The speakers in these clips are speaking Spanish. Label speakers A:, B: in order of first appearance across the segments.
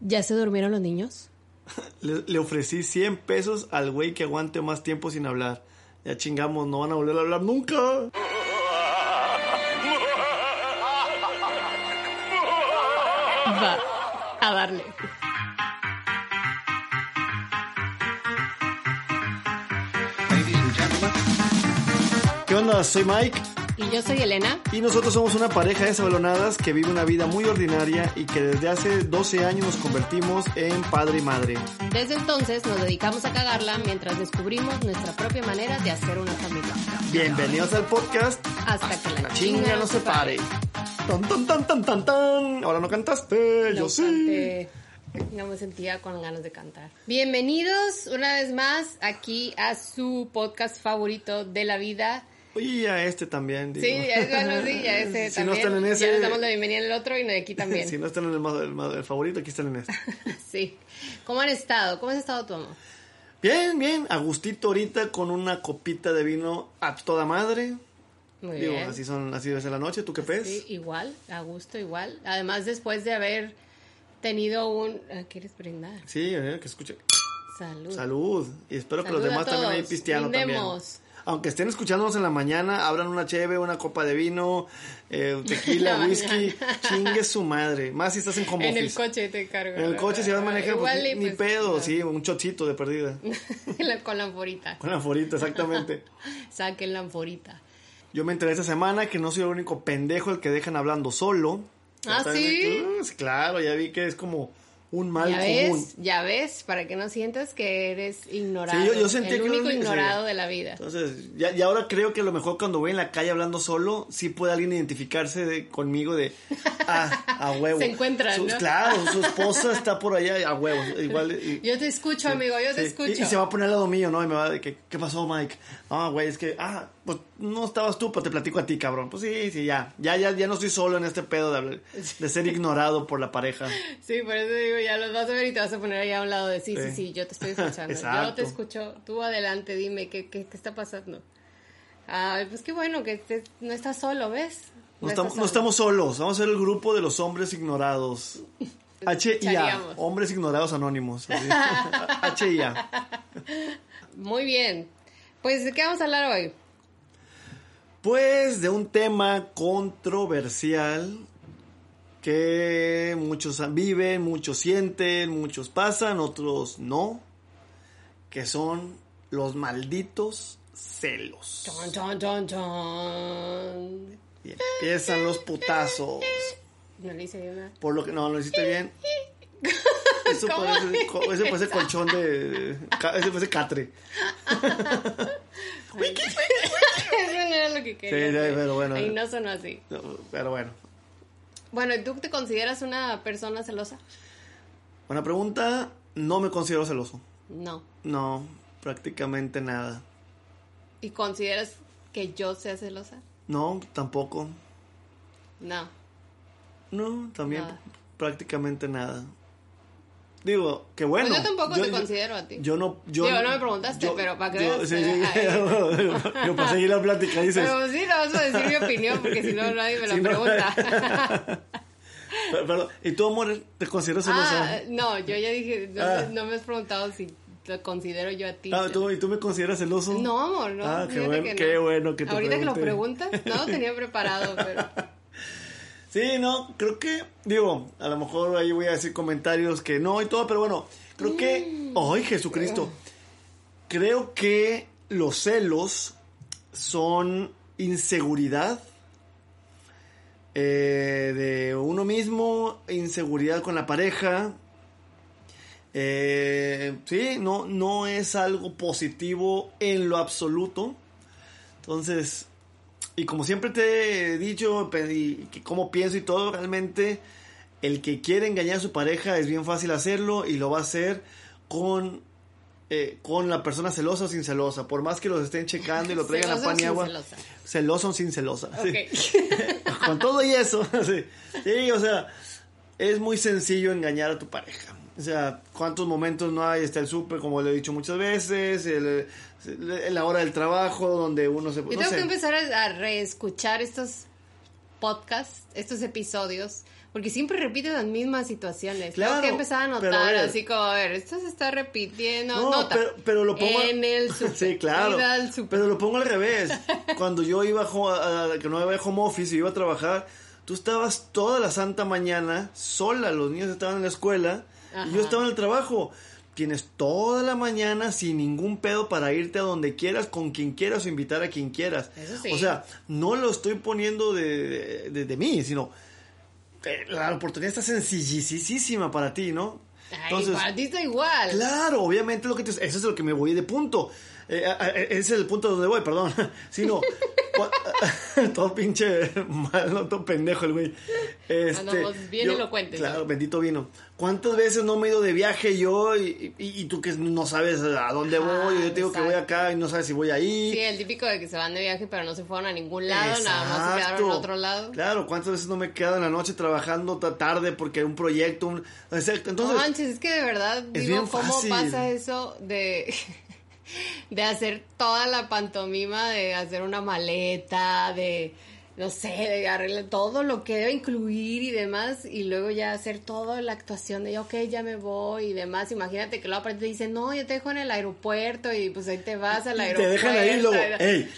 A: ¿Ya se durmieron los niños?
B: Le, le ofrecí 100 pesos al güey que aguante más tiempo sin hablar. Ya chingamos, no van a volver a hablar nunca.
A: Va a darle.
B: ¿Qué onda? Soy Mike
A: Y yo soy Elena.
B: y nosotros somos una pareja de sabalonadas que vive una vida muy ordinaria y que desde hace 12 años nos convertimos en padre y madre.
A: Desde entonces nos dedicamos a cagarla mientras descubrimos nuestra propia manera de hacer una familia.
B: Bienvenidos al podcast
A: Hasta que la,
B: chinga no se pare. Tan tan tan tan tan tan. Ahora no cantaste, yo sí.
A: No me sentía con ganas de cantar. Bienvenidos una vez más aquí a su podcast favorito de la vida.
B: Oye, a este también. Digo.
A: Sí, bueno, sí, ya ese
B: Si no
A: también.
B: están en ese-
A: Ya les damos la bienvenida en el otro y no aquí también.
B: Si no están en el, favorito, aquí están en este.
A: Sí. ¿Cómo han estado? ¿Cómo has estado tu amor?
B: Bien, bien. Agustito ahorita con una copita de vino a toda madre.
A: Muy
B: Digo,
A: bien.
B: así son, así debe ser la noche. ¿Tú qué ves?
A: Sí, igual, a gusto, igual. Además, después de haber tenido un... ah, ¿Quieres brindar?
B: Sí, eh, que escuche.
A: Salud.
B: Salud. Y espero que los demás también ahí
A: todos.
B: pisteando también. Aunque estén escuchándonos en la mañana, abran una cheve, una copa de vino, eh, tequila, whisky, chingue su madre. Más si estás en home
A: En el coche te cargo.
B: En el coche si vas a manejar, pues, ni, ni
A: pues,
B: pedo,
A: no.
B: sí, un chocito de perdida.
A: Con la anforita.
B: Con la forita, exactamente.
A: Saquen la anforita.
B: Yo me enteré esta semana que no soy el único pendejo el que dejan hablando solo.
A: ¿Ah,
B: Ya
A: sí?
B: claro, ya vi que es como un mal
A: ya
B: común.
A: ves, ya ves, para que no sientas que eres ignorado.
B: Sí, yo- yo sentí
A: el
B: que
A: único ignorado
B: sí.
A: de la vida.
B: Entonces, ya, y ahora creo que a lo mejor cuando voy en la calle hablando solo, sí puede alguien identificarse de- conmigo de, ah, a huevo.
A: Se encuentran,
B: Su-
A: ¿no?
B: Claro, su esposa está por allá a huevo. Igual, y-
A: Yo te escucho, amigo, yo te escucho.
B: Y, y se va a poner al lado mío, ¿no? Y me va a decir, ¿qué, pasó, Mike? Ah, güey, es que, ah, pues no estabas tú, pero te platico a ti, cabrón. Pues sí, sí, ya. Ya, ya, ya no estoy solo en este pedo de, hablar- de ser ignorado por la pareja.
A: Sí, por eso digo, ya los vas a ver y te vas a poner ahí a un lado de sí, sí,
B: Sí.
A: sí, yo te estoy escuchando. yo te escucho, tú adelante, dime, ¿qué, qué, qué está pasando? Ay, pues qué bueno que te- no estás solo, ¿ves?
B: No, estamos, no estamos solos, vamos a ser el grupo de los hombres ignorados. H y A,
A: Chareamos.
B: hombres ignorados anónimos. así. H y A.
A: Muy bien. Pues, ¿de qué vamos a hablar hoy?
B: Pues de un tema controversial que muchos viven, muchos sienten, muchos pasan, otros no, que son los malditos celos.
A: Chon, chon, chon.
B: Y empiezan los putazos.
A: No le hice una.
B: Por lo que no, lo hiciste bien. Eso
A: ¿Cómo
B: parece, co- ese parece colchón de. ca- Ese parece catre.
A: Eso no era lo que quería.
B: Sí, pero bueno.
A: Ay, no sonó así.
B: No, Pero bueno.
A: Bueno, ¿y ¿tú te consideras una persona celosa?
B: Buena pregunta. No me considero celoso.
A: No.
B: No, prácticamente nada.
A: ¿Y consideras que yo sea celosa?
B: No, tampoco.
A: No.
B: No, también
A: Nada.
B: prácticamente nada. Digo, que bueno.
A: Pues yo tampoco te considero a ti.
B: Yo no. Yo,
A: Digo, no me preguntaste, pero para que
B: yo-
A: veas,
B: sí, sí,
A: eh,
B: yo para seguir la plática dices.
A: Pero sí, no vas a decir mi opinión porque si no nadie me la
B: no.
A: pregunta.
B: Pero- pero, ¿Y tú, amor, te consideras
A: ah, no, yo ya dije, no,
B: Ah.
A: no me has preguntado si te considero yo a ti.
B: Ah, ¿tú, ¿Y tú me consideras celoso?
A: No, amor, no.
B: Ah, qué bueno,
A: que no.
B: qué bueno que te
A: Ahorita que lo preguntas, no lo tenía preparado, pero...
B: Sí, no, creo que, digo, a lo mejor ahí voy a decir comentarios que no y todo, pero bueno, creo que,
A: Mm.
B: ¡ay, Jesucristo! Creo que los celos son inseguridad eh, de uno mismo, inseguridad con la pareja. Eh, sí, no, no es algo positivo en lo absoluto. Entonces, y como siempre te he dicho, y cómo pienso y todo, realmente el que quiere engañar a su pareja es bien fácil hacerlo y lo va a hacer con eh, con la persona celosa o sin celosa, por más que los estén checando y lo traigan a pan y agua. Celosa. celosa o sin celosa. con todo y eso. sí. sí, o sea, es muy sencillo engañar a tu pareja. O sea, ¿cuántos momentos no hay? Está el súper, como le he dicho muchas veces, el, la hora del trabajo, donde uno se...
A: Yo tengo que empezar a reescuchar estos podcasts, estos episodios, porque siempre repite las mismas situaciones. Claro, tengo que empezar a notar, así como, a ver, esto se está repitiendo. No, nota,
B: pero, lo pongo...
A: En el super,
B: Sí, claro. Pero lo pongo al revés. Cuando yo iba a, que no había home office y iba a trabajar, tú estabas toda la santa mañana sola, los niños estaban en la escuela y yo estaba en el trabajo. Tienes toda la mañana sin ningún pedo para irte a donde quieras, con quien quieras o invitar a quien quieras. O sea, no lo estoy poniendo de, de, mí, sino eh, la oportunidad está sencillísima para ti, ¿no?
A: Entonces, para ti está igual.
B: Claro, obviamente lo que te, eso es lo que me voy de punto. Eh, ese es el punto donde voy, perdón. Sino, todo pinche malo, todo pendejo el güey.
A: Este, bien elocuente.
B: Claro, bendito vino. ¿Cuántas veces no me he ido de viaje yo y, y, tú que no sabes a dónde voy? yo te digo que voy acá y no sabes si voy ahí.
A: Sí, el típico de que se van de viaje pero no se fueron a ningún lado, nada más se quedaron en otro lado.
B: Claro, ¿cuántas veces no me he quedado en la noche trabajando tarde porque un proyecto? Un... Entonces, no
A: manches, es que de verdad digo, ¿cómo pasa eso de de hacer toda la pantomima, de hacer una maleta, de no sé, de arreglar todo lo que debe incluir y demás, y luego ya hacer toda la actuación de, ok, ya me voy y demás. Imagínate que luego aparte te dicen, no, yo te dejo en el aeropuerto y pues ahí te vas al aeropuerto.
B: Te dejan ahí luego, hey,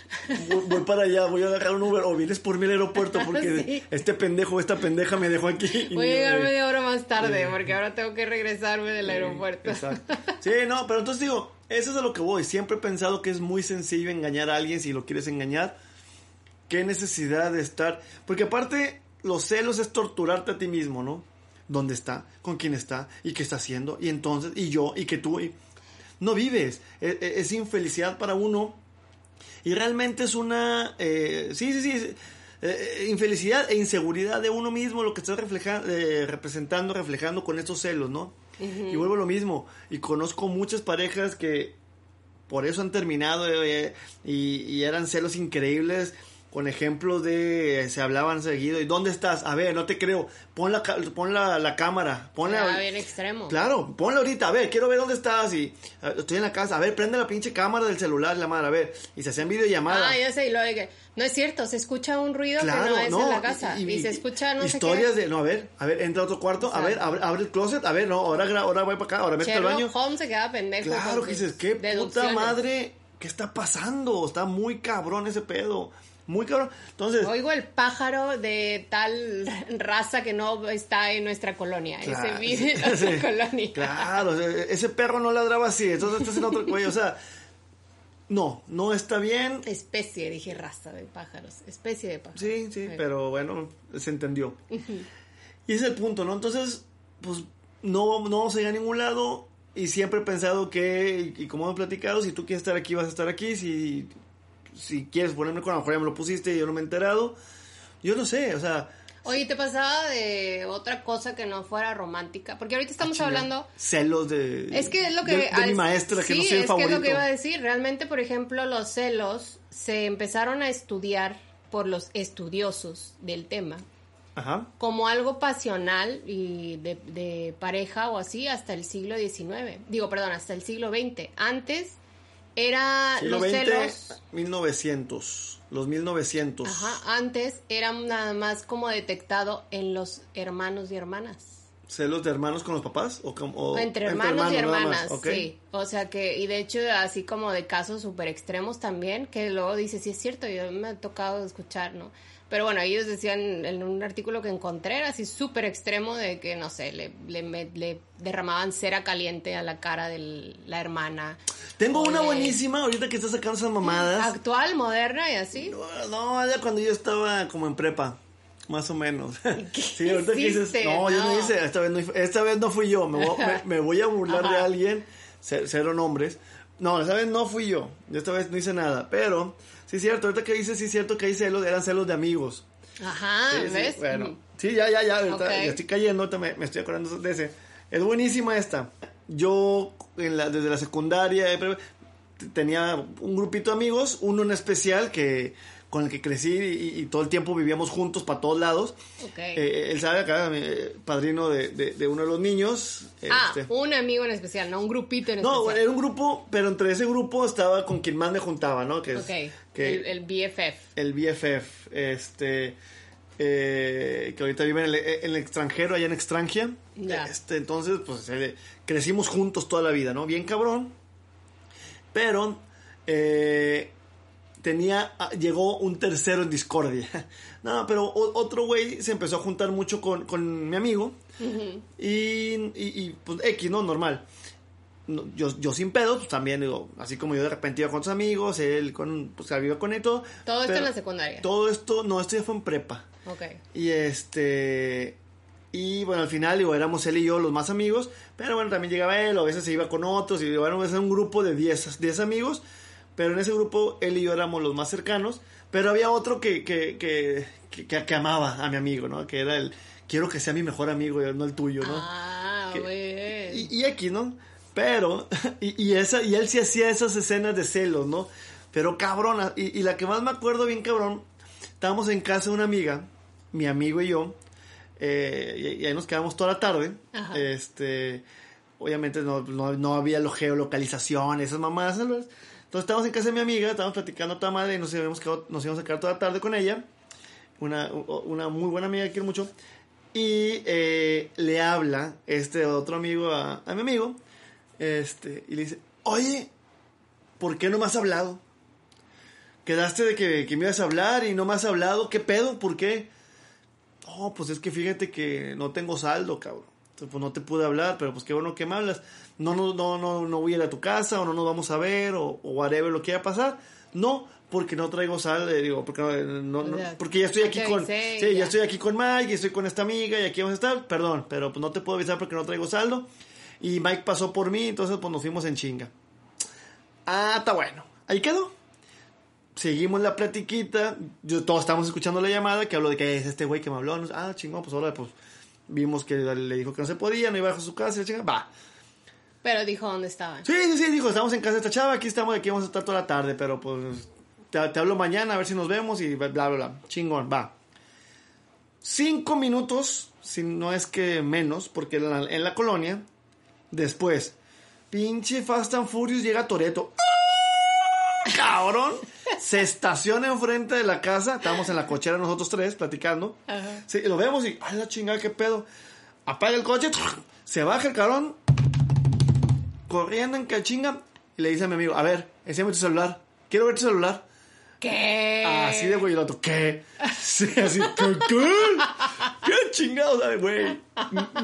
B: voy para allá, voy a dejar un Uber o vienes por mí al aeropuerto porque este pendejo, esta pendeja me dejó aquí.
A: voy a llegar media hora más tarde porque ahora tengo que regresarme del aeropuerto.
B: Exacto. Sí, no, pero entonces digo, eso es a lo que voy. Siempre he pensado que es muy sencillo engañar a alguien si lo quieres engañar qué necesidad de estar. Porque aparte, los celos es torturarte a ti mismo, ¿no? ¿Dónde está? ¿Con quién está? ¿Y qué está haciendo? Y entonces, y yo, y que tú. Y... No vives. E, e, es, infelicidad para uno. Y realmente es una. Eh, sí, sí, sí. Eh, infelicidad e inseguridad de uno mismo lo que estás reflejando, eh, representando, reflejando con estos celos, ¿no? Y vuelvo a lo mismo. Y conozco muchas parejas que por eso han terminado y, eran celos increíbles con ejemplos de se hablaban seguido y dónde estás a ver no te creo pon la pon la, la cámara ponla
A: bien extremo.
B: Claro ponla ahorita a ver quiero ver dónde estás y estoy en la casa a ver prende la pinche cámara del celular la madre a ver y se hacían videollamadas.
A: Ah ya sé y lo de que no es cierto se escucha un ruido que no es en la casa y, se escucha no
B: historias
A: sé
B: de no a ver a ver entra a otro cuarto a ver abre, el closet a ver no ahora ahora voy para acá ahora mete al baño.
A: Holmes se queda pendejo
B: claro que dices qué puta madre qué está pasando está muy cabrón ese pedo muy cabrón. Entonces.
A: Oigo el pájaro de tal raza que no está en nuestra colonia. ese vive en nuestra colonia.
B: Claro, ese perro no ladraba así, entonces estás en otro cuello. O sea, no, no está bien.
A: Especie, dije raza de pájaros. Especie de pájaros.
B: Sí, sí, pero bueno, se entendió. y ese es el punto, ¿no? Entonces, pues no, no vamos a ir a ningún lado. Y siempre he pensado que, y como hemos platicado, si tú quieres estar aquí, vas a estar aquí. Si si quieres ponerme con la mejor ya me lo pusiste y yo no me he enterado. Yo no sé, o sea...
A: Oye, ¿te pasaba de otra cosa que no fuera romántica? Porque ahorita estamos ah, hablando...
B: Celos de...
A: Es que es lo que...
B: De, mi maestra, que no soy el favorito.
A: es que es lo que iba a decir. Realmente, por ejemplo, los celos se empezaron a estudiar por los estudiosos del tema. Ajá. Como algo pasional y de, de pareja o así hasta el siglo XIX. Digo, perdón, hasta el siglo XX. Antes era los celos
B: 1900, los 1900.
A: Ajá, antes era nada más como detectado en los hermanos y hermanas.
B: ¿Celos de hermanos con los papás? ¿O, como,
A: entre hermanos, y hermanas, sí. O sea que, y de hecho, así como de casos súper extremos también, que luego dice, sí es cierto, yo me ha tocado escuchar, ¿no? Pero bueno, ellos decían en un artículo que encontré, era así súper extremo de que, no sé, le, le, derramaban cera caliente a la cara de la hermana.
B: Tengo una buenísima, ahorita que estás sacando esas mamadas.
A: Actual, moderna y así.
B: No, ya cuando yo estaba como en prepa. Más o menos. sí, ahorita que dices, no, yo no hice, esta vez no, esta vez no fui yo, me, voy, a burlar de alguien, cero nombres. No, esta vez no fui yo, yo esta vez no hice nada, pero Sí, es cierto, ahorita que dices, sí, es cierto que hay celos, eran celos de amigos.
A: Ajá, ¿ves?
B: bueno, Sí, ya, ya, ya, ya estoy cayendo, me, me, estoy acordando de ese. Es buenísima esta. Yo, en la, desde la secundaria, eh, tenía un grupito de amigos, uno en especial que con el que crecí y, todo el tiempo vivíamos juntos para todos lados. Okay. Eh, él sabe acá, eh, padrino de, de, uno de los niños.
A: Ah, este. un amigo en especial, no un grupito en especial.
B: No, era un grupo, pero entre ese grupo estaba con quien más me juntaba, ¿no?
A: Que es, el, el, BFF.
B: El BFF, este... Eh, que ahorita vive en el, extranjero, allá en Extranjia. Este, entonces, pues crecimos juntos toda la vida, ¿no? Bien cabrón. Pero eh, tenía, ah, llegó un tercero en discordia. no, pero otro güey se empezó a juntar mucho con, mi amigo. y, pues X, ¿no? Normal. yo, yo sin pedo, pues también digo, así como yo de repente iba con sus amigos, él con, pues iba con él
A: todo. Todo esto en la secundaria.
B: Todo esto, no, esto ya fue en prepa.
A: Ok.
B: Y este, y bueno, al final, digo, éramos él y yo los más amigos, pero bueno, también llegaba él, o a veces se iba con otros, y bueno, era un grupo de 10 10 amigos, pero en ese grupo él y yo éramos los más cercanos, pero había otro que, que, que, que, amaba a mi amigo, ¿no? Que era el, quiero que sea mi mejor amigo, no el tuyo, ¿no?
A: Ah,
B: y, y X, ¿no? Pero, y, y, esa, y él sí hacía esas escenas de celos, ¿no? Pero cabrona, y, y la que más me acuerdo bien cabrón, estábamos en casa de una amiga, mi amigo y yo, eh, y, ahí nos quedamos toda la tarde. Este, obviamente no, no, había lo geolocalización, esas mamadas. Entonces estábamos en casa de mi amiga, estábamos platicando toda madre y nos íbamos, a quedar toda la tarde con ella. Una, una muy buena amiga que quiero mucho. Y eh, le habla este otro amigo a, a, mi amigo. Este, y le dice, oye, ¿por qué no me has hablado? Quedaste de que, que me ibas a hablar y no me has hablado. ¿Qué pedo? ¿Por qué? No, pues es que fíjate que no tengo saldo, cabrón. Entonces, pues no te pude hablar, pero pues qué bueno que me hablas. No, no, no, no, no voy a ir a tu casa, o no nos vamos a ver, o, o whatever lo que vaya a pasar. No, porque no traigo saldo, eh, digo, porque no, no, porque ya estoy aquí con, sí, ya. estoy aquí con Mike, y estoy con esta amiga, y aquí vamos a estar, perdón, pero pues no te puedo avisar porque no traigo saldo. Y Mike pasó por mí, entonces pues nos fuimos en chinga. Ah, está bueno. Ahí quedó seguimos la platiquita, yo, todos estamos escuchando la llamada, que habló de que es este güey que me habló, ah, chingón, pues ahora pues vimos que le dijo que no se podía, no iba a su casa, chinga, va.
A: Pero dijo dónde estaban.
B: Sí, sí, sí, dijo, estamos en casa de esta chava, aquí estamos, aquí vamos a estar toda la tarde, pero pues te, hablo mañana a ver si nos vemos y bla, bla, bla, chingón, va. Cinco minutos, si no es que menos, porque en la, en la colonia, después, pinche Fast and Furious llega Toreto. ¡Ah! ¡Cabrón! se estaciona enfrente de la casa. Estábamos en la cochera nosotros tres platicando. Sí, lo vemos y, ay, la chingada, qué pedo. Apaga el coche, se baja el carón, corriendo en cachinga, y le dice a mi amigo, a ver, enséñame tu celular. Quiero ver tu celular.
A: ¿Qué?
B: Así de güey, el otro, ¿qué? Sí, así, ¿qué? ¿Qué, chingados, güey?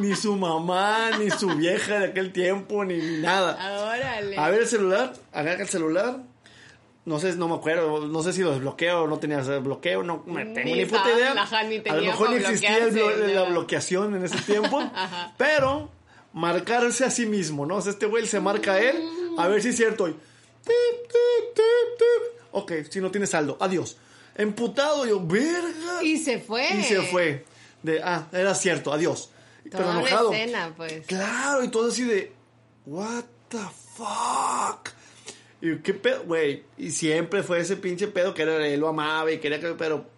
B: Ni su mamá, ni su vieja de aquel tiempo, ni, ni nada.
A: Órale.
B: A ver el celular, agarra el celular, no sé, no me acuerdo, no sé si lo desbloqueo o no tenía bloqueo, no me tengo ni, puta idea. a lo mejor ni existía la bloqueación en ese tiempo, pero marcarse a sí mismo, ¿no? O sea, este güey se marca a él, a ver si es cierto. Y, ok, si no tiene saldo, adiós. Emputado, yo, verga.
A: Y se fue.
B: Y se fue. De, ah, era cierto, adiós.
A: pero enojado. Escena, pues.
B: Claro, y todo así de, what the fuck. Y qué pedo, güey. Y siempre fue ese pinche pedo que era, él lo amaba y quería que, pero.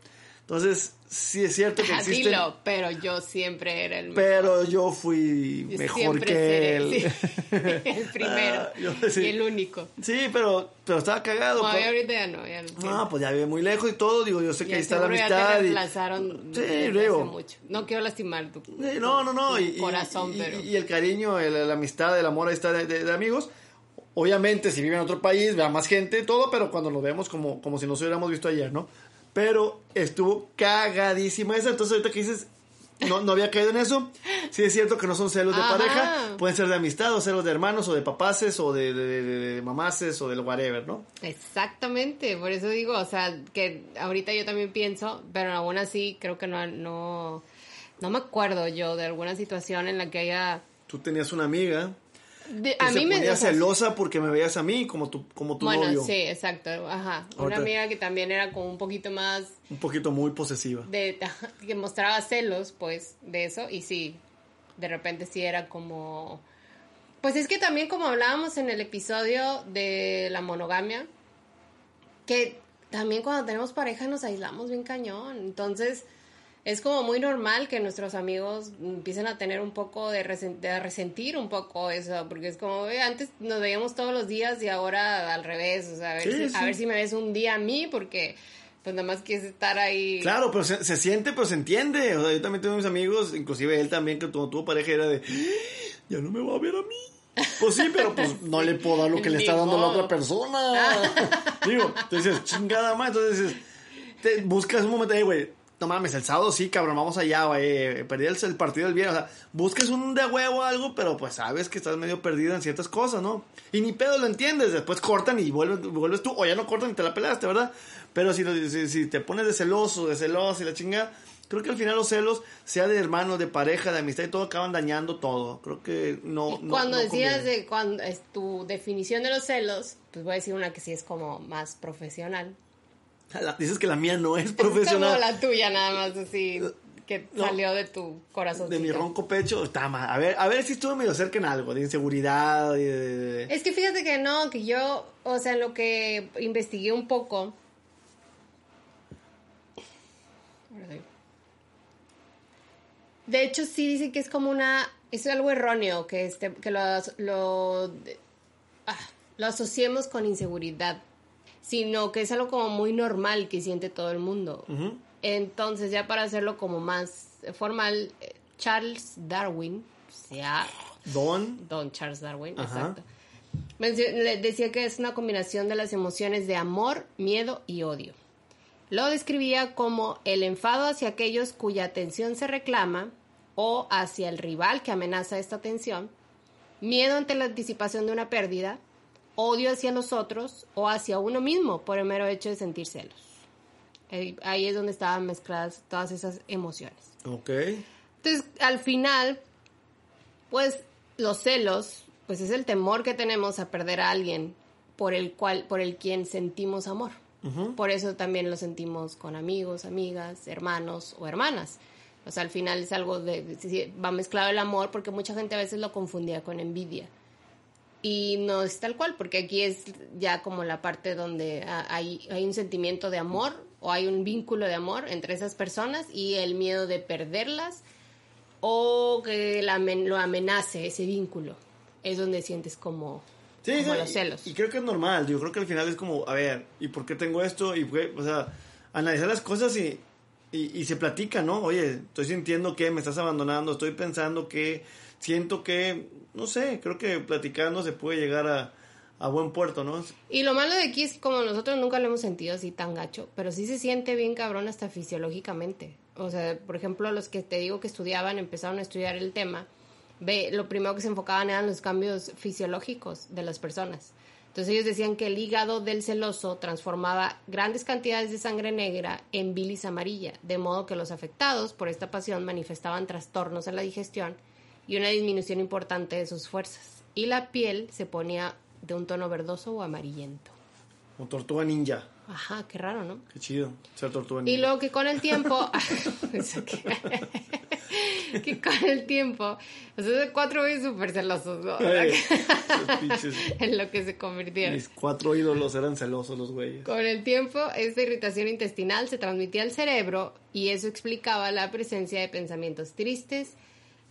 B: Entonces, sí es cierto que existe.
A: Dilo, pero yo siempre era el
B: mejor. Pero yo fui mejor que él.
A: el primero. Ah, y el único.
B: Sí, pero, pero estaba cagado.
A: No, pues. ahorita ya no. Ya
B: no, pues ya vive muy lejos y todo. Digo, yo sé que ahí está la amistad.
A: Ya te sí, mucho. No quiero lastimar tu,
B: no, no, no. y,
A: corazón, pero.
B: Y el cariño, la amistad, el amor ahí está de amigos. Obviamente, si vive en otro país, vea más gente, todo, pero cuando nos vemos como, como si nos hubiéramos visto ayer, ¿no? Pero estuvo cagadísima esa. Entonces, ahorita que dices, no, no había caído en eso. Sí, es cierto que no son celos de pareja. Pueden ser de amistad, o celos de hermanos, o de papaces, o de, de, mamaces, o del whatever, ¿no?
A: Exactamente. Por eso digo, o sea, que ahorita yo también pienso, pero aún así creo que no, no, no me acuerdo yo de alguna situación en la que haya.
B: Tú tenías una amiga a mí me ponía celosa porque me veías a mí como tu, como tu bueno,
A: sí, exacto. Ajá. Una amiga que también era como un poquito más.
B: Un poquito muy posesiva.
A: De, que mostraba celos, pues, de eso. Y sí, de repente sí era como. Pues es que también, como hablábamos en el episodio de la monogamia, que también cuando tenemos pareja nos aislamos bien cañón. Entonces es como muy normal que nuestros amigos empiecen a tener un poco de, resentir un poco eso, porque es como, antes nos veíamos todos los días y ahora al revés, o sea, a ver, si, a ver si me ves un día a mí, porque pues nada más quieres estar ahí.
B: Claro, pero se, siente, pero se entiende, o sea, yo también tengo mis amigos, inclusive él también, que tuvo, tuvo pareja, era de, ¡Ah! ya no me va a ver a mí. Pues sí, pero pues no le puedo dar lo que le está dando la otra persona. Digo, entonces chingada más, entonces te buscas un momento ahí, güey no mames, el sábado sí, cabrón, vamos allá, güey. Perdí el, partido del viernes. O sea, busques un de huevo o algo, pero pues sabes que estás medio perdido en ciertas cosas, ¿no? Y ni pedo lo entiendes. Después cortan y vuelves, vuelves tú, o ya no cortan y te la peleaste, ¿verdad? Pero si, si, te pones de celoso, de celoso y la chingada, creo que al final los celos, sea de hermanos, de pareja, de amistad y todo, acaban dañando todo. Creo que no.
A: cuando decías de cuando es tu definición de los celos, pues voy a decir una que sí es como más profesional
B: dices que la mía no es profesional.
A: Es como la tuya nada más, así que salió de tu corazón.
B: De mi ronco pecho, está mal. A ver, a ver si estuve medio cerca en algo, de inseguridad.
A: Es que fíjate que no, que yo, o sea, lo que investigué un poco. De hecho, sí dice que es como una. Es algo erróneo que, este, que lo, lo, ah, lo asociemos con inseguridad sino que es algo como muy normal que siente todo el mundo. Entonces, ya para hacerlo como más formal, eh, Charles Darwin, sea...
B: Don.
A: Don Charles Darwin, exacto. Le decía que es una combinación de las emociones de amor, miedo y odio. Lo describía como el enfado hacia aquellos cuya atención se reclama o hacia el rival que amenaza esta atención, miedo ante la anticipación de una pérdida, odio hacia los otros o hacia uno mismo por el mero hecho de sentir celos. Ahí es donde estaban mezcladas todas esas emociones.
B: Ok.
A: Entonces, al final, pues los celos, pues es el temor que tenemos a perder a alguien por el cual, por el quien sentimos amor. Por eso también lo sentimos con amigos, amigas, hermanos o hermanas. O sea, al final es algo de, va mezclado el amor porque mucha gente a veces lo confundía con envidia. Y no es tal cual, porque aquí es ya como la parte donde hay, hay un sentimiento de amor o hay un vínculo de amor entre esas personas y el miedo de perderlas o que la, lo amenace ese vínculo. Es donde sientes como, los celos.
B: Y, creo que es normal, yo creo que al final es como, a ver, ¿y por qué tengo esto? Y o sea, analizar las cosas y, y, y se platica, ¿no? Oye, estoy sintiendo que me estás abandonando, estoy pensando que siento que, no sé, creo que platicando se puede llegar a, a buen puerto, ¿no?
A: Y lo malo de aquí es que como nosotros nunca lo hemos sentido así tan gacho, pero sí se siente bien cabrón hasta fisiológicamente. O sea, por ejemplo, los que te digo que estudiaban, empezaron a estudiar el tema, ve, lo primero que se enfocaban eran los cambios fisiológicos de las personas. Entonces ellos decían que el hígado del celoso transformaba grandes cantidades de sangre negra en bilis amarilla, de modo que los afectados por esta pasión manifestaban trastornos en la digestión y una disminución importante de sus fuerzas. Y la piel se ponía de un tono verdoso o amarillento.
B: Como tortuga ninja.
A: Ajá, qué raro, ¿no?
B: Qué chido, ser tortuga ninja.
A: Y luego que con el tiempo... que, con el tiempo... O sea, cuatro güeyes súper celosos, ¿no? en lo que se convirtieron.
B: Mis cuatro ídolos eran celosos los güeyes.
A: Con el tiempo, esta irritación intestinal se transmitía al cerebro y eso explicaba la presencia de pensamientos tristes,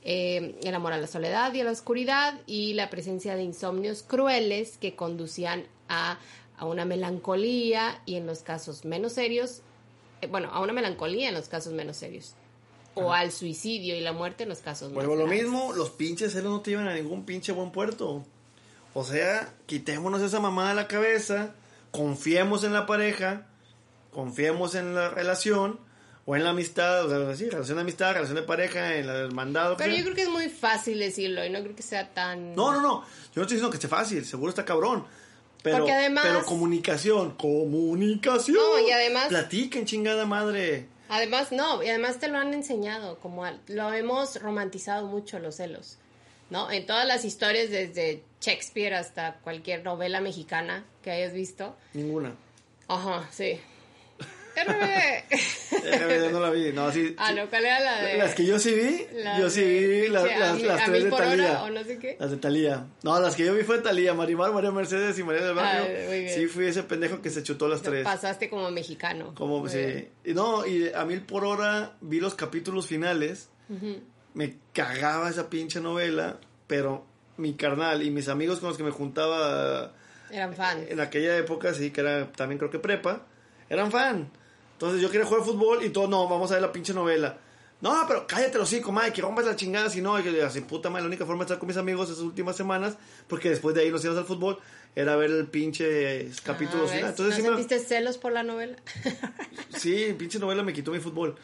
A: eh, el amor a la soledad y a la oscuridad y la presencia de insomnios crueles que conducían a, una melancolía y en los casos menos serios, eh, bueno, a una melancolía en los casos menos serios. O al suicidio y la muerte en los casos
B: más Bueno, lo mismo, los pinches celos no te llevan a ningún pinche buen puerto. O sea, quitémonos esa mamada de la cabeza, confiemos en la pareja, confiemos en la relación o en la amistad, o sea, sí, relación de amistad, relación de pareja, en la hermandad.
A: Pero yo creo que es muy fácil decirlo y no creo que sea tan...
B: No, no, no, yo no estoy diciendo que esté fácil, seguro está cabrón. Pero, Porque además... pero comunicación, comunicación. No, y además... Platiquen, chingada madre.
A: Además, no, y además te lo han enseñado, como lo hemos romantizado mucho los celos. ¿no? En todas las historias, desde Shakespeare hasta cualquier novela mexicana que hayas visto.
B: Ninguna.
A: Ajá, sí. RBD.
B: RBD no la vi, no, sí.
A: Ah, no, ¿cuál era la de...?
B: Las que yo sí vi, yo sí vi las, las, las tres de Talía.
A: o no sé qué.
B: Las de Talía. No, las que yo vi fue Talía, Marimar, María Mercedes y María del Barrio. Ah, sí, fui ese pendejo que se chutó las tres.
A: Pasaste como mexicano.
B: Como, sí. Y no, y a mil por hora vi los capítulos finales. Me cagaba esa pinche novela, pero mi carnal y mis amigos con los que me juntaba...
A: Eran fans.
B: En aquella época, sí, que era también creo que prepa, eran fan. Entonces yo quería jugar fútbol y todo, no, vamos a ver la pinche novela. No, pero cállate los cinco, madre, que rompas la chingada, si no, que así, puta madre, la única forma de estar con mis amigos esas últimas semanas, porque después de ahí nos íbamos al fútbol, era ver el pinche capítulo
A: ah, Entonces, ¿No sentiste celos por la novela?
B: sí, pinche novela me quitó mi fútbol.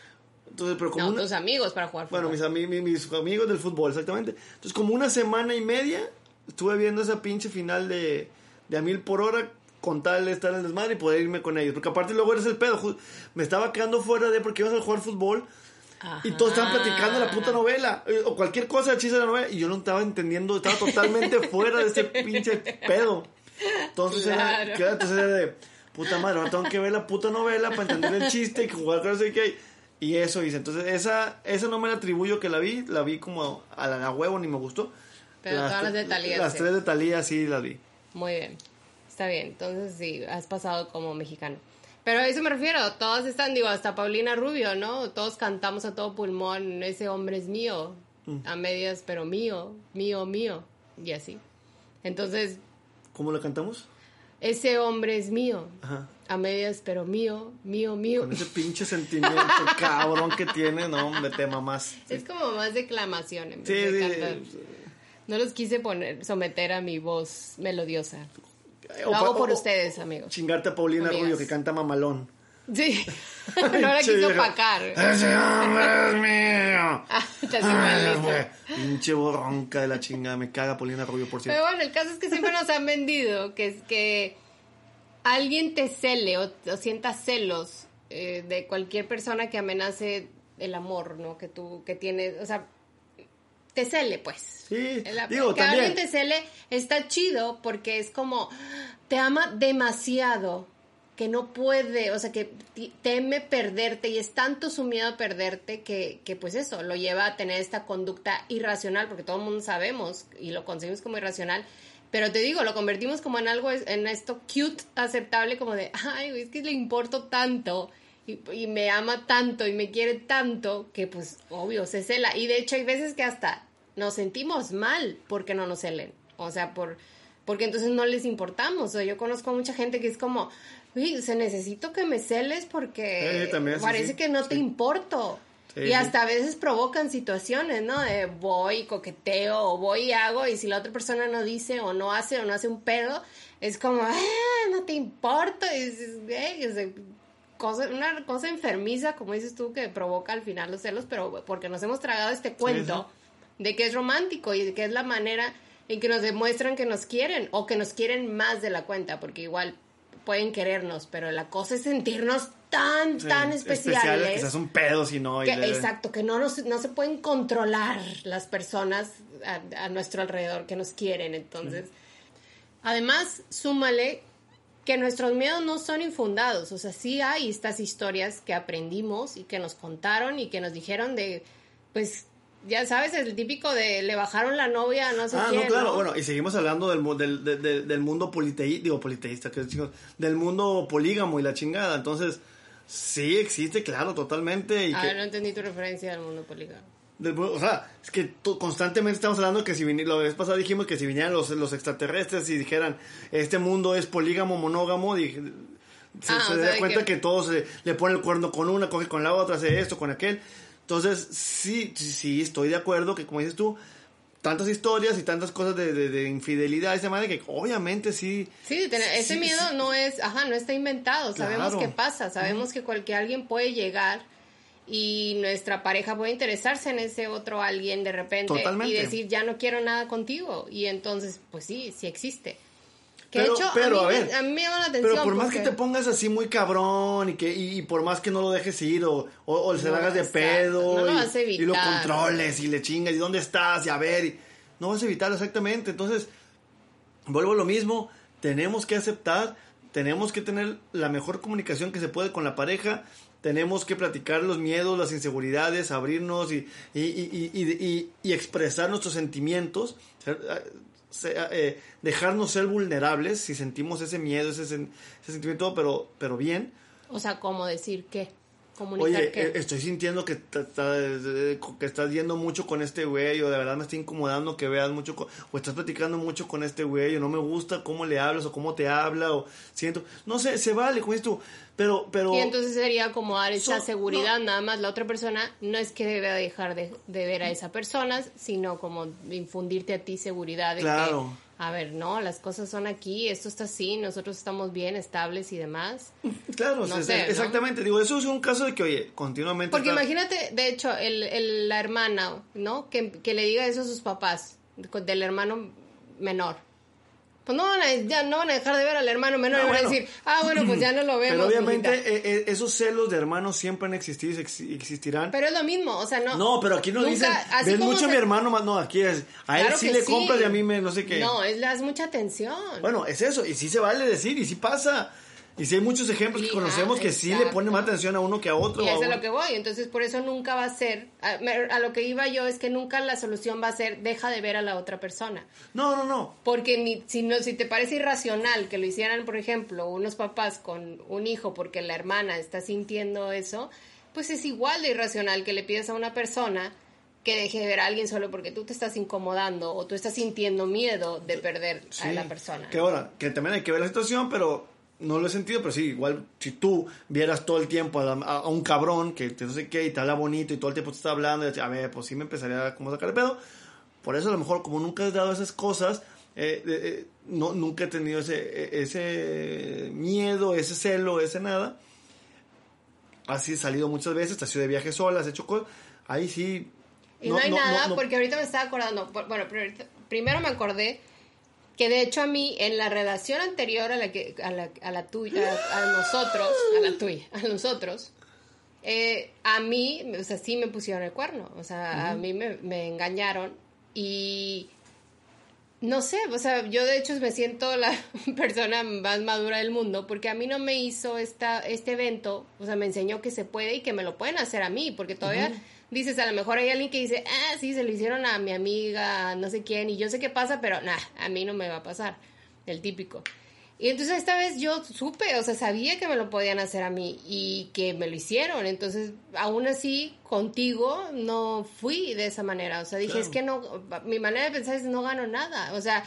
B: Entonces, pero como
A: no, tus amigos para jugar
B: fútbol. Bueno, mis, mis amigos del fútbol, exactamente. Entonces, como una semana y media estuve viendo esa pinche final de, de a mil por hora con tal de estar en el desmadre y poder irme con ellos. Porque aparte luego eres el pedo. Me estaba quedando fuera de porque ibas a jugar fútbol. Y todos estaban platicando la puta novela. Eh, o cualquier cosa de chiste de la novela. Y yo no estaba entendiendo. Estaba totalmente fuera de ese pinche pedo. Entonces, era, entonces era de... Puta madre, ahora tengo que ver la puta novela para entender el chiste y jugar con eso y que... Y eso hice. Entonces, esa, esa no me la atribuyo que la vi. La vi como a la, huevo, ni me gustó.
A: Pero todas las de Talía.
B: Las tres de Talía sí las vi.
A: Muy bien. Está bien, entonces sí, has pasado como mexicano. Pero a eso me refiero, todos están, digo, hasta Paulina Rubio, ¿no? Todos cantamos a todo pulmón, ese hombre es mío, mm. a medias, pero mío, mío, mío, y así. Entonces...
B: ¿Cómo la cantamos?
A: Ese hombre es mío, a medias, pero mío, mío, mío.
B: Con ese pinche sentimiento cabrón que tiene, no, me tema más.
A: Es como más declamación en vez de cantar. No los quise poner, someter a mi voz melodiosa. Lo hago por ustedes, amigos.
B: Chingarte a Paulina Rubio que canta mamalón.
A: Sí, no la quiso pacar.
B: Ese hombre es mío. Ah, pinche borronca de la chingada, me caga Paulina Rubio, por cierto.
A: Pero bueno, el caso es que siempre nos han vendido que es que alguien te cele o, sienta celos eh, de cualquier persona que amenace el amor, ¿no? Que tú, que tienes, o sea, te cele, pues.
B: Sí, digo,
A: que
B: alguien
A: te cele está chido porque es como te ama demasiado que no puede, o sea, que teme perderte y es tanto su miedo a perderte que, que pues eso, lo lleva a tener esta conducta irracional, porque todo el mundo sabemos y lo concebimos como irracional, pero te digo, lo convertimos como en algo, en esto cute, aceptable, como de, ay, es que le importo tanto y, me ama tanto y me quiere tanto que pues obvio se cela. Y de hecho hay veces que hasta nos sentimos mal porque no nos celen. O sea, por porque entonces no les importamos. O yo conozco a mucha gente que es como, uy, se necesito que me celes porque parece que no te importo. y hasta a veces provocan situaciones, ¿no? De voy, coqueteo, o voy y hago, y si la otra persona no dice, o no hace, o no hace un pedo, es como, ah, no te importa. Y una cosa enfermiza, como dices tú, que provoca al final los celos, pero porque nos hemos tragado este cuento de que es romántico y de que es la manera en que nos demuestran que nos quieren o que nos quieren más de la cuenta, porque igual pueden querernos, pero la cosa es sentirnos tan, tan especiales.
B: que un pedo si no.
A: Exacto, que no, no se pueden controlar las personas a, nuestro alrededor que nos quieren. Entonces, además, súmale que nuestros miedos no son infundados, o sea, sí hay estas historias que aprendimos y que nos contaron y que nos dijeron de, pues, ya sabes, el típico de le bajaron la novia, no sé ah, no,
B: claro, bueno, y seguimos hablando del, del, del, mundo politeísta, digo politeísta, que del mundo polígamo y la chingada, entonces, sí existe, claro, totalmente. Y
A: ah, no entendí tu referencia al mundo polígamo
B: o sea, es que constantemente estamos hablando que si la vez pasada dijimos que si vinieran los, los extraterrestres y dijeran, este mundo es polígamo, monógamo, se, ah, da cuenta que... todos le ponen el cuerno con una, coge con la otra, hace esto, con aquel. Entonces, sí, sí, estoy de acuerdo que como dices tú, tantas historias y tantas cosas de, de, infidelidad, esa manera que obviamente sí.
A: Sí, ese miedo no es, ajá, no está inventado, sabemos qué pasa, sabemos que cualquier alguien puede llegar y nuestra pareja puede interesarse en ese otro alguien de repente y decir ya no quiero nada contigo y entonces pues sí, sí existe. Que pero, hecho, a, mí, a, mí, me llama la atención.
B: Pero por más que te pongas así muy cabrón y que y, por más que no lo dejes ir o, o, se lo hagas de pedo y, lo controles y le chingas y dónde estás y a ver. no vas a evitarlo exactamente. Entonces, vuelvo a lo mismo, tenemos que aceptar, tenemos que tener la mejor comunicación que se puede con la pareja, tenemos que platicar los miedos, las inseguridades, abrirnos y, y, y, expresar nuestros sentimientos, eh, dejarnos ser vulnerables si sentimos ese miedo, ese, ese sentimiento, pero, pero bien.
A: O sea, ¿cómo decir qué?
B: Oye, eh, estoy sintiendo que, que estás yendo mucho con este güey, o de verdad me está incomodando que veas mucho, o estás platicando mucho con este güey, o no me gusta cómo le hablas, o cómo te habla, o siento, no sé, se vale con esto, pero, pero...
A: Y entonces sería como dar esa seguridad, nada más la otra persona no es que debe dejar de, ver a esa persona, sino como infundirte a ti seguridad de claro a ver, no, las cosas son aquí, esto está así, nosotros estamos bien, estables y demás.
B: Claro, exactamente. Digo, eso es un caso de que, oye, continuamente.
A: Porque imagínate, de hecho, el, la hermana, ¿no? Que, que le diga eso a sus papás, del hermano menor pues no van a, ya no van a dejar de ver al hermano menor y van a decir, ah, bueno, pues ya no lo vemos.
B: Pero obviamente eh, eh, esos celos de hermanos siempre han existido y existirán.
A: Pero es lo mismo, o sea, no.
B: No, pero aquí no dicen, ves mucho a mi hermano, no, aquí es, a él sí le compras y a mí me, no sé qué.
A: No, es, le das mucha atención.
B: Bueno, es eso, y sí se vale decir, y sí pasa. Y si hay muchos ejemplos que conocemos que sí le ponen más atención a uno que a otro.
A: Y es a lo que voy. Entonces, por eso nunca va a ser. A, lo que iba yo es que nunca la solución va a ser deja de ver a la otra persona.
B: No, no, no.
A: Porque si, no, si te parece irracional que lo hicieran, por ejemplo, unos papás con un hijo porque la hermana está sintiendo eso, pues es igual de irracional que le pidas a una persona que deje de ver a alguien solo porque tú te estás incomodando o tú estás sintiendo miedo de perder a la persona.
B: Que ahora, que también hay que ver la situación, pero no lo he sentido, pero sí, igual si tú vieras todo el tiempo a, un cabrón que te no sé qué y te habla bonito y todo el tiempo te está hablando, y a ver, pues sí me empezaría a como sacar el pedo. Por eso a lo mejor como nunca he dado esas cosas, eh, eh, no, nunca he tenido ese, e, ese miedo, ese celo, ese nada. Así he salido muchas veces, te has ido de viaje sola, has hecho cosas. Ahí sí.
A: Y no, hay nada, porque ahorita me estaba acordando. Bueno, primero me acordé que de hecho a mí en la relación anterior a la que a la, a la tuya a, nosotros a la tuya a nosotros eh, a mí o sea sí me pusieron el cuerno o sea a mí me, me, engañaron y no sé o sea yo de hecho me siento la persona más madura del mundo porque a mí no me hizo esta este evento o sea me enseñó que se puede y que me lo pueden hacer a mí porque todavía dices, a lo mejor hay alguien que dice, ah, sí, se lo hicieron a mi amiga, no sé quién, y yo sé qué pasa, pero nah, a mí no me va a pasar, el típico. Y entonces esta vez yo supe, o sea, sabía que me lo podían hacer a mí y que me lo hicieron. Entonces, aún así, contigo no fui de esa manera. O sea, dije, es que no, mi manera de pensar es no gano nada. O sea,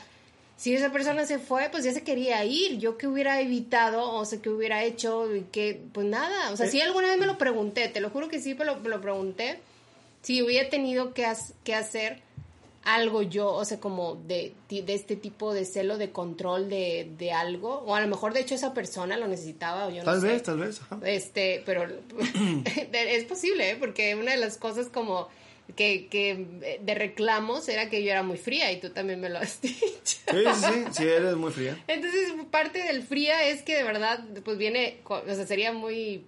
A: si esa persona se fue, pues ya se quería ir. Yo qué hubiera evitado, o sea, qué hubiera hecho, que, pues nada. O sea, si alguna vez me lo pregunté, te lo juro que sí, lo, me lo pregunté si hubiera tenido que, que hacer algo yo, o sea, como de, de, este tipo de celo, de control de, de, algo, o a lo mejor de hecho esa persona lo necesitaba, o yo
B: tal
A: no
B: vez, tal vez,
A: Este, pero es posible, ¿eh? porque una de las cosas como que, que de reclamos era que yo era muy fría y tú también me lo has dicho. Sí,
B: sí, sí, eres muy fría.
A: Entonces, parte del fría es que de verdad, pues viene, o sea, sería muy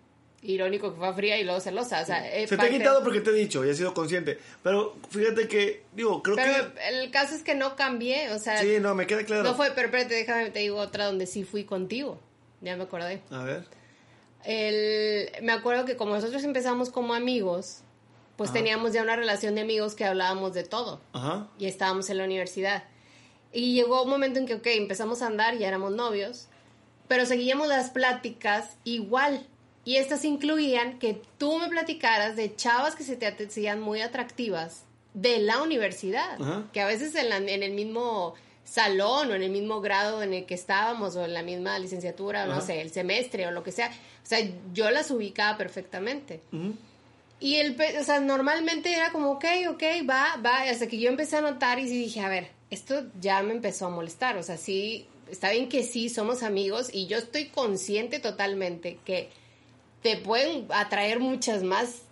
A: irónico que fue fría y luego celosa. O sea,
B: Se te ha quitado porque te he dicho y he sido consciente. Pero fíjate que, digo, creo
A: pero el caso es que no cambié, o sea.
B: Sí, no, me queda claro.
A: No fue, pero espérate, déjame, te digo otra donde sí fui contigo. Ya me acordé.
B: A ver.
A: El, me acuerdo que como nosotros empezamos como amigos, pues teníamos ya una relación de amigos que hablábamos de todo. Ajá. Y estábamos en la universidad. Y llegó un momento en que, ok, empezamos a andar, ya éramos novios, pero seguíamos las pláticas igual. Y estas incluían que tú me platicaras de chavas que se te hacían muy atractivas de la universidad, que a veces en, en, el mismo salón o en el mismo grado en el que estábamos o en la misma licenciatura, o no sé, el semestre o lo que sea, o sea, yo las ubicaba perfectamente. Y el, o sea, normalmente era como, ok, ok, va, va, hasta que yo empecé a notar y dije, a ver, esto ya me empezó a molestar, o sea, sí, está bien que sí, somos amigos y yo estoy consciente totalmente que te pueden atraer muchas más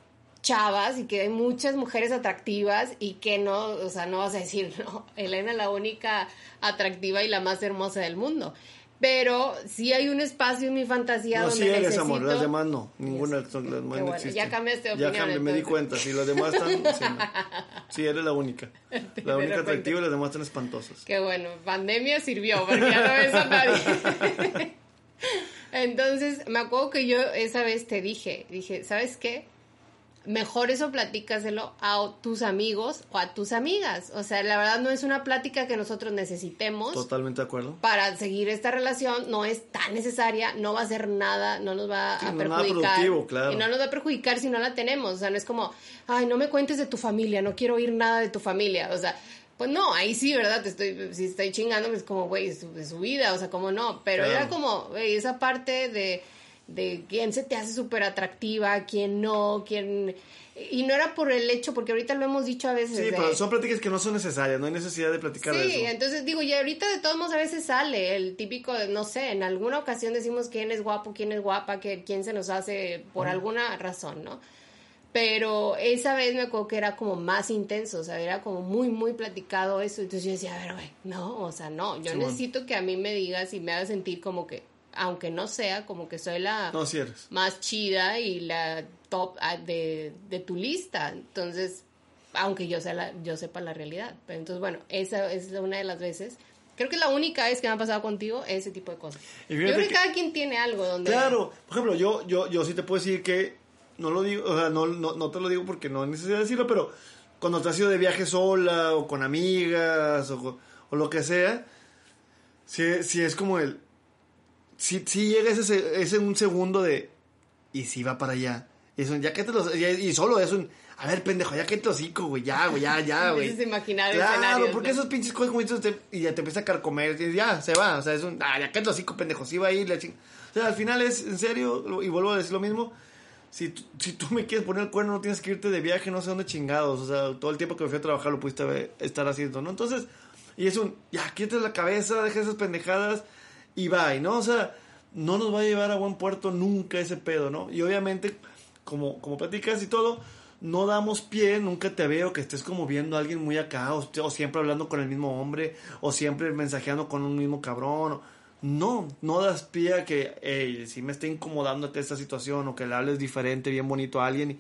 A: chavas y que hay muchas mujeres atractivas y que no, o sea, no vas a decir, no, Elena es la única atractiva y la más hermosa del mundo. Pero sí hay un espacio en mi fantasía
B: no,
A: donde
B: sí eres,
A: necesito...
B: amor, las demás no. Ninguna las demás no
A: bueno,
B: existen.
A: ya cambiaste de opinión,
B: Ya cambié, me di cuenta. Si las demás están... Sí, no. Sí, eres la única. La
A: De
B: única atractiva y las demás están espantosas.
A: Qué bueno, pandemia sirvió, porque ya no ves a nadie. Entonces, me acuerdo que yo esa vez te dije, dije, ¿sabes qué? Mejor eso platícaselo a tus amigos o a tus amigas. O sea, la verdad no es una plática que nosotros necesitemos
B: Totalmente de acuerdo.
A: para seguir esta relación, no es tan necesaria, no va a ser nada, no nos va
B: Sí,
A: a
B: no, nada
A: perjudicar.
B: productivo, claro.
A: Y no nos va a perjudicar si no la tenemos. O sea, no es como, ay, no me cuentes de tu familia, no quiero oír nada de tu familia. O sea, pues no, ahí sí, ¿verdad? Te estoy, si estoy chingando, pues como, güey, es su, es su vida, o sea, como no. Pero
B: Claro.
A: era como, güey, esa parte de, de quién se te hace súper atractiva, quién no, quién... Y no era por el hecho, porque ahorita lo hemos dicho a veces.
B: Sí,
A: de-
B: pero son pláticas que no son necesarias. No hay necesidad de platicar de
A: Sí,
B: eso.
A: entonces digo, y ahorita de todos modos a veces sale el típico, de, no sé, en alguna ocasión decimos quién es guapo, quién es guapa, que quién se nos hace por alguna razón, ¿no? Pero esa vez me acuerdo que era como más intenso, o sea, era como muy, muy platicado eso. Entonces yo decía, a ver, güey, no, o sea, no, yo
B: Sí, bueno.
A: necesito que a mí me digas y me hagas sentir como que, aunque no sea, como que soy la
B: No, sí eres.
A: más chida y la top ah, de, de tu lista. Entonces, aunque yo, sea la, yo sepa la realidad. Pero entonces, bueno, esa es una de las veces. Creo que la única vez que me ha pasado contigo ese tipo de cosas.
B: Y
A: Yo creo que,
B: que-
A: cada quien tiene algo donde...
B: Claro, por ejemplo, yo, yo, yo sí te puedo decir que no lo digo, o sea, no, no, no te lo digo porque no necesidad de decirlo, pero cuando te has ido de viaje sola o con amigas o, o lo que sea, si, si es como el, si, si llega ese, ese un segundo de, y si va para allá, y, ya que te lo, y, y solo es un, a ver, pendejo, ya que te hocico, güey, ya, güey, ya, ya, güey.
A: Empiezas a imaginar
B: Claro, porque
A: ¿no?
B: esos pinches cosas como dices, y ya te empieza a carcomer, y ya, se va, o sea, es un, ah, ya que te hocico, pendejo, sí va a ir, la ching- O sea, al final es, en serio, y vuelvo a decir lo mismo, si, si tú me quieres poner el cuerno, no tienes que irte de viaje, no sé dónde chingados, o sea, todo el tiempo que me fui a trabajar lo pudiste estar haciendo, ¿no? Entonces, y es un, ya, quítate la cabeza, deja esas pendejadas, y bye, ¿no? O sea, no nos va a llevar a buen puerto nunca ese pedo, ¿no? Y obviamente, como, como platicas y todo, no damos pie, nunca te veo que estés como viendo a alguien muy acá, o, o siempre hablando con el mismo hombre, o siempre mensajeando con un mismo cabrón. o- no, no das pie a que, hey, si me está incomodándote esta situación, o que le hables diferente, bien bonito a alguien.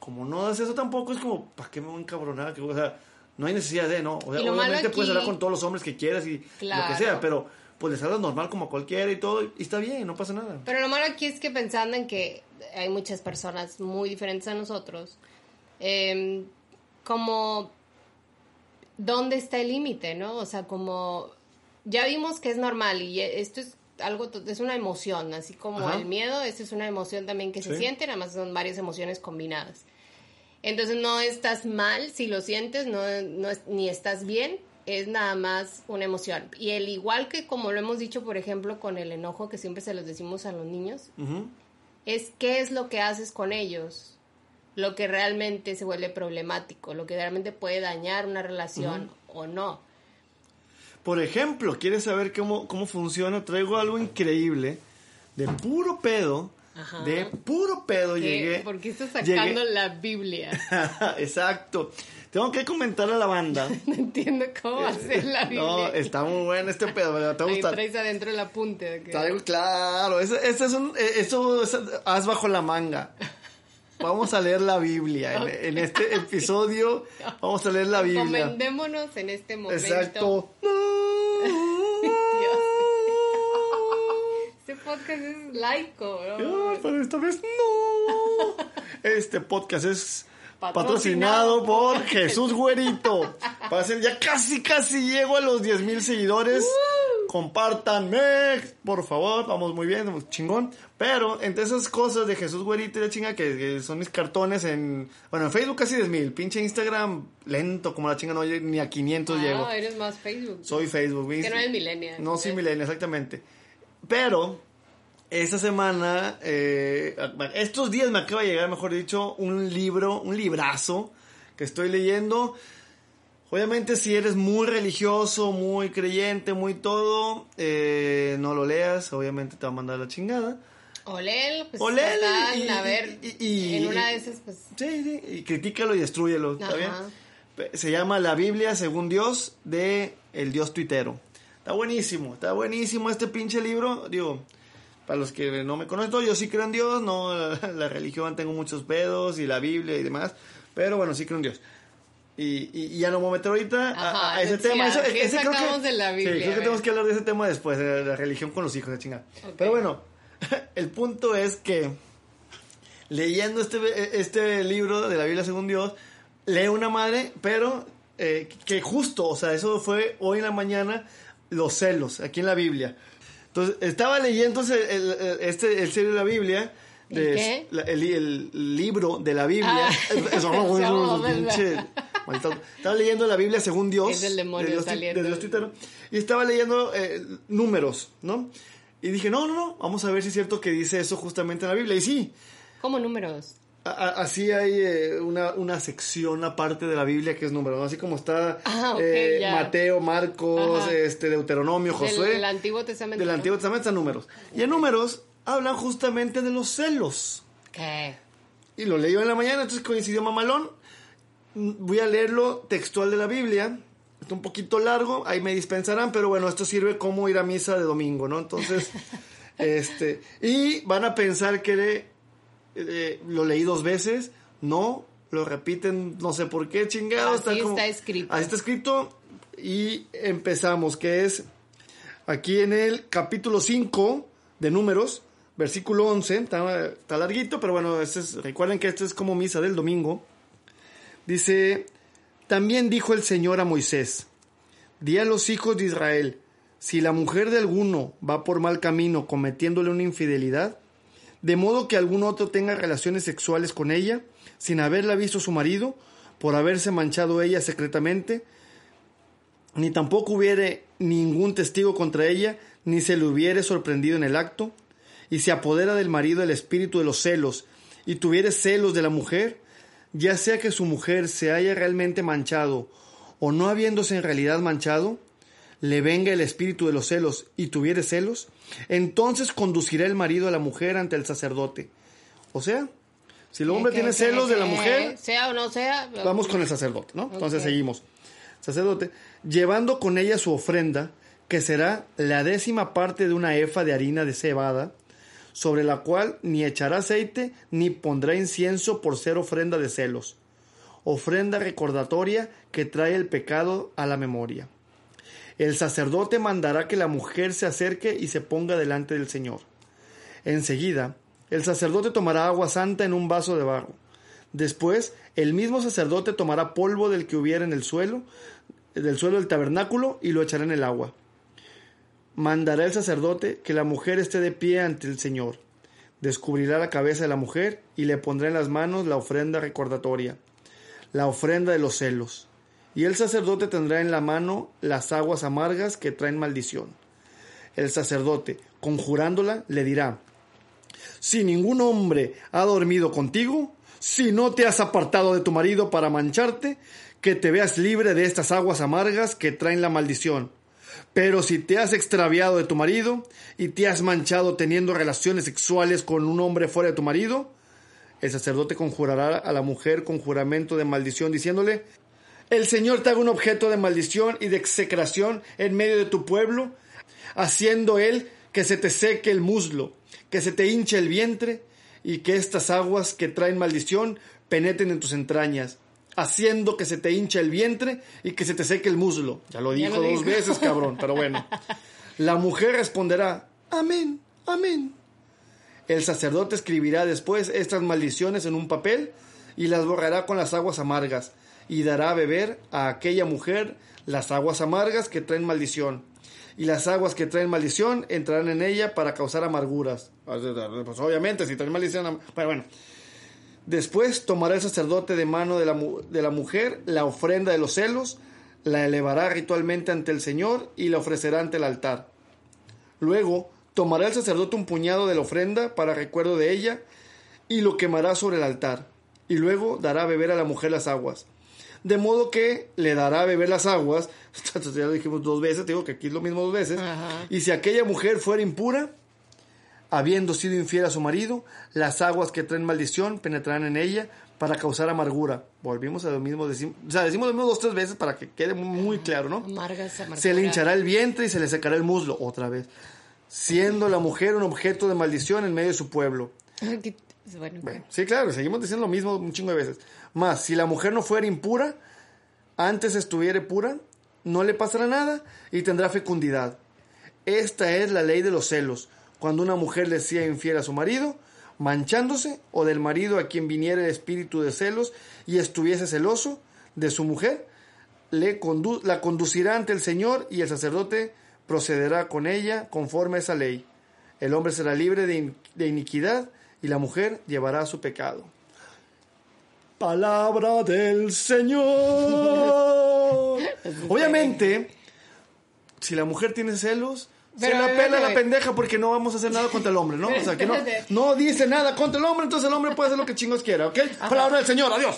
B: como no das eso tampoco, es como, ¿para qué me voy a encabronar? Que, o sea, no hay necesidad de, ¿no? O sea, obviamente puedes hablar con todos los hombres que quieras y lo que sea, pero pues les hablas normal como a cualquiera y todo, y está bien, no pasa nada.
A: Pero lo malo aquí es que pensando en que hay muchas personas muy diferentes a nosotros, eh, como dónde está el límite, ¿no? O sea, como ya vimos que es normal y esto es algo, es una emoción, así como
B: Ajá.
A: el miedo, esto es una emoción también que se siente, nada más son varias emociones combinadas. Entonces no estás mal si lo sientes, no, no es- ni estás bien, es nada más una emoción. Y el igual que como lo hemos dicho, por ejemplo, con el enojo que siempre se los decimos a los niños, es qué es lo que haces con ellos, lo que realmente se vuelve problemático, lo que realmente puede dañar una relación o no.
B: Por ejemplo, ¿quieres saber cómo, cómo funciona? Traigo algo increíble, de puro pedo,
A: Ajá.
B: de puro pedo
A: ¿Qué?
B: llegué.
A: ¿Por qué estás sacando
B: llegué-
A: la Biblia?
B: Exacto. Tengo que comentar a la banda.
A: No entiendo cómo hacer la Biblia.
B: No, está muy bueno este pedo, ¿verdad? te va a
A: Ahí
B: gustar.
A: traes adentro el apunte.
B: claro, eso, eso es un, eh, eso es haz bajo la manga. Vamos a leer la Biblia. En, en este episodio vamos a leer la Biblia.
A: Encomendémonos en este momento.
B: Exacto.
A: Dios. Este podcast es laico, ¿no?
B: Ah, pero esta vez no. Este podcast es
A: Patrocinado
B: patrocinado por Jesús Güerito. Pasen, ya casi, casi llego a los 10 mil seguidores. Compártanme, por favor. Vamos muy bien, chingón. Pero entre esas cosas de Jesús Güerito y la chinga, que, que son mis cartones en. Bueno, en Facebook casi 10 mil. Pinche Instagram lento como la chinga, no ni a 500 llego.
A: Ah, eres más Facebook.
B: Soy Facebook.
A: que no eres millennial.
B: No soy millennial, exactamente. Pero, esta semana, eh, estos días me acaba de llegar, mejor dicho, un libro, un librazo que estoy leyendo. Obviamente, si eres muy religioso, muy creyente, muy todo, eh, no lo leas, obviamente te va a mandar la chingada.
A: Olel, pues
B: Olel
A: total,
B: y-
A: a ver,
B: y- y-
A: en una de esas, pues,
B: Sí, sí, y critícalo y destruyelo, ¿está bien? Se llama La Biblia según Dios de el Dios tuitero. Está buenísimo, está buenísimo este pinche libro. Digo, para los que no me conocen, yo sí creo en Dios, no, la, religión tengo muchos pedos y la Biblia y demás, pero bueno, sí creo en Dios. Y, y, ya no me voy a meter ahorita a, ese tema. Eso, ese creo que, de la Biblia, sí, creo que tenemos que hablar de ese tema después, de la religión con los hijos, de chingada. Pero bueno, el punto es que leyendo este, este libro de la Biblia según Dios, lee una madre, pero eh, que justo, o sea, eso fue hoy en la mañana, los celos, aquí en la Biblia. Entonces, estaba leyendo el, este, el serio de la Biblia. De, el, libro de la Biblia. Ah. estaba leyendo la Biblia según Dios. Es el demonio de Dios, y estaba leyendo eh, números, ¿no? Y dije, no, no, no, vamos a ver si es cierto que dice eso justamente en la Biblia. Y sí.
A: ¿Cómo números?
B: Así hay eh, una, una, sección aparte de la Biblia que es números, así como está ah, eh, Mateo, Marcos, este Deuteronomio, Josué.
A: Del, Antiguo Testamento.
B: Del Antiguo Testamento están números. Y en números hablan justamente de los celos. ¿Qué? Y lo leí en la mañana, entonces coincidió mamalón. Voy a leerlo textual de la Biblia. Está un poquito largo, ahí me dispensarán, pero bueno, esto sirve como ir a misa de domingo, ¿no? Entonces, este, y van a pensar que eh, lo leí dos veces, no, lo repiten, no sé por qué, chingados.
A: Así está, escrito.
B: Así está escrito y empezamos, que es aquí en el capítulo 5 de números, versículo 11, está, larguito, pero bueno, recuerden que esto es como misa del domingo. Dice, también dijo el Señor a Moisés, di a los hijos de Israel, si la mujer de alguno va por mal camino cometiéndole una infidelidad, de modo que algún otro tenga relaciones sexuales con ella, sin haberla visto su marido, por haberse manchado ella secretamente, ni tampoco hubiere ningún testigo contra ella, ni se le hubiere sorprendido en el acto, y se apodera del marido el espíritu de los celos, y tuviere celos de la mujer, ya sea que su mujer se haya realmente manchado, o no habiéndose en realidad manchado, le venga el espíritu de los celos y tuviere celos, entonces conducirá el marido a la mujer ante el sacerdote. O sea, si el hombre tiene celos de la mujer,
A: sea o no sea,
B: vamos con el sacerdote, ¿no? Entonces seguimos. Sacerdote, llevando con ella su ofrenda, que será la décima parte de una efa de harina de cebada, sobre la cual ni echará aceite ni pondrá incienso por ser ofrenda de celos, ofrenda recordatoria que trae el pecado a la memoria. El sacerdote mandará que la mujer se acerque y se ponga delante del Señor. Enseguida, el sacerdote tomará agua santa en un vaso de barro. Después, el mismo sacerdote tomará polvo del que hubiera en el suelo, del suelo del tabernáculo, y lo echará en el agua. Mandará el sacerdote que la mujer esté de pie ante el Señor. Descubrirá la cabeza de la mujer y le pondrá en las manos la ofrenda recordatoria, la ofrenda de los celos y el sacerdote tendrá en la mano las aguas amargas que traen maldición. El sacerdote, conjurándola, le dirá, si ningún hombre ha dormido contigo, si no te has apartado de tu marido para mancharte, que te veas libre de estas aguas amargas que traen la maldición. Pero si te has extraviado de tu marido y te has manchado teniendo relaciones sexuales con un hombre fuera de tu marido, el sacerdote conjurará a la mujer con juramento de maldición diciéndole, el Señor te haga un objeto de maldición y de execración en medio de tu pueblo, haciendo Él que se te seque el muslo, que se te hinche el vientre, y que estas aguas que traen maldición penetren en tus entrañas, haciendo que se te hinche el vientre y que se te seque el muslo. Ya lo dijo dos veces, cabrón, pero bueno. La mujer responderá, Amén, amén. El sacerdote escribirá después estas maldiciones en un papel y las borrará con las aguas amargas y dará a beber a aquella mujer las aguas amargas que traen maldición. Y las aguas que traen maldición entrarán en ella para causar amarguras. Pues obviamente, si traen maldición. Bueno, bueno. Después tomará el sacerdote de mano de la, de la mujer la ofrenda de los celos, la elevará ritualmente ante el Señor y la ofrecerá ante el altar. Luego tomará el sacerdote un puñado de la ofrenda para recuerdo de ella y lo quemará sobre el altar. Y luego dará a beber a la mujer las aguas de modo que le dará a beber las aguas, ya lo dijimos dos veces, digo que aquí es lo mismo dos veces, y si aquella mujer fuera impura, habiendo sido infiel a su marido, las aguas que traen maldición penetrarán en ella para causar amargura. Volvimos a lo mismo, decimos, o sea, decimos lo mismo dos tres veces para que quede muy, claro, ¿no? se le hinchará el vientre y se le secará el muslo, otra vez, siendo la mujer un objeto de maldición en medio de su pueblo. Sí, claro, seguimos diciendo lo mismo un chingo de veces. Más, si la mujer no fuera impura, antes estuviera pura, no le pasará nada y tendrá fecundidad. Esta es la ley de los celos cuando una mujer le sea infiel a su marido, manchándose, o del marido a quien viniera el espíritu de celos y estuviese celoso de su mujer, le la conducirá ante el Señor y el sacerdote procederá con ella conforme a esa ley. El hombre será libre de, de iniquidad y la mujer llevará su pecado. Palabra del Señor. Obviamente, si la mujer tiene celos, se la pela la pendeja porque no vamos a hacer nada contra el hombre, ¿no? O sea, que no, no dice nada contra el hombre, entonces el hombre puede hacer lo que chingos quiera, ¿ok? Palabra del Señor, adiós.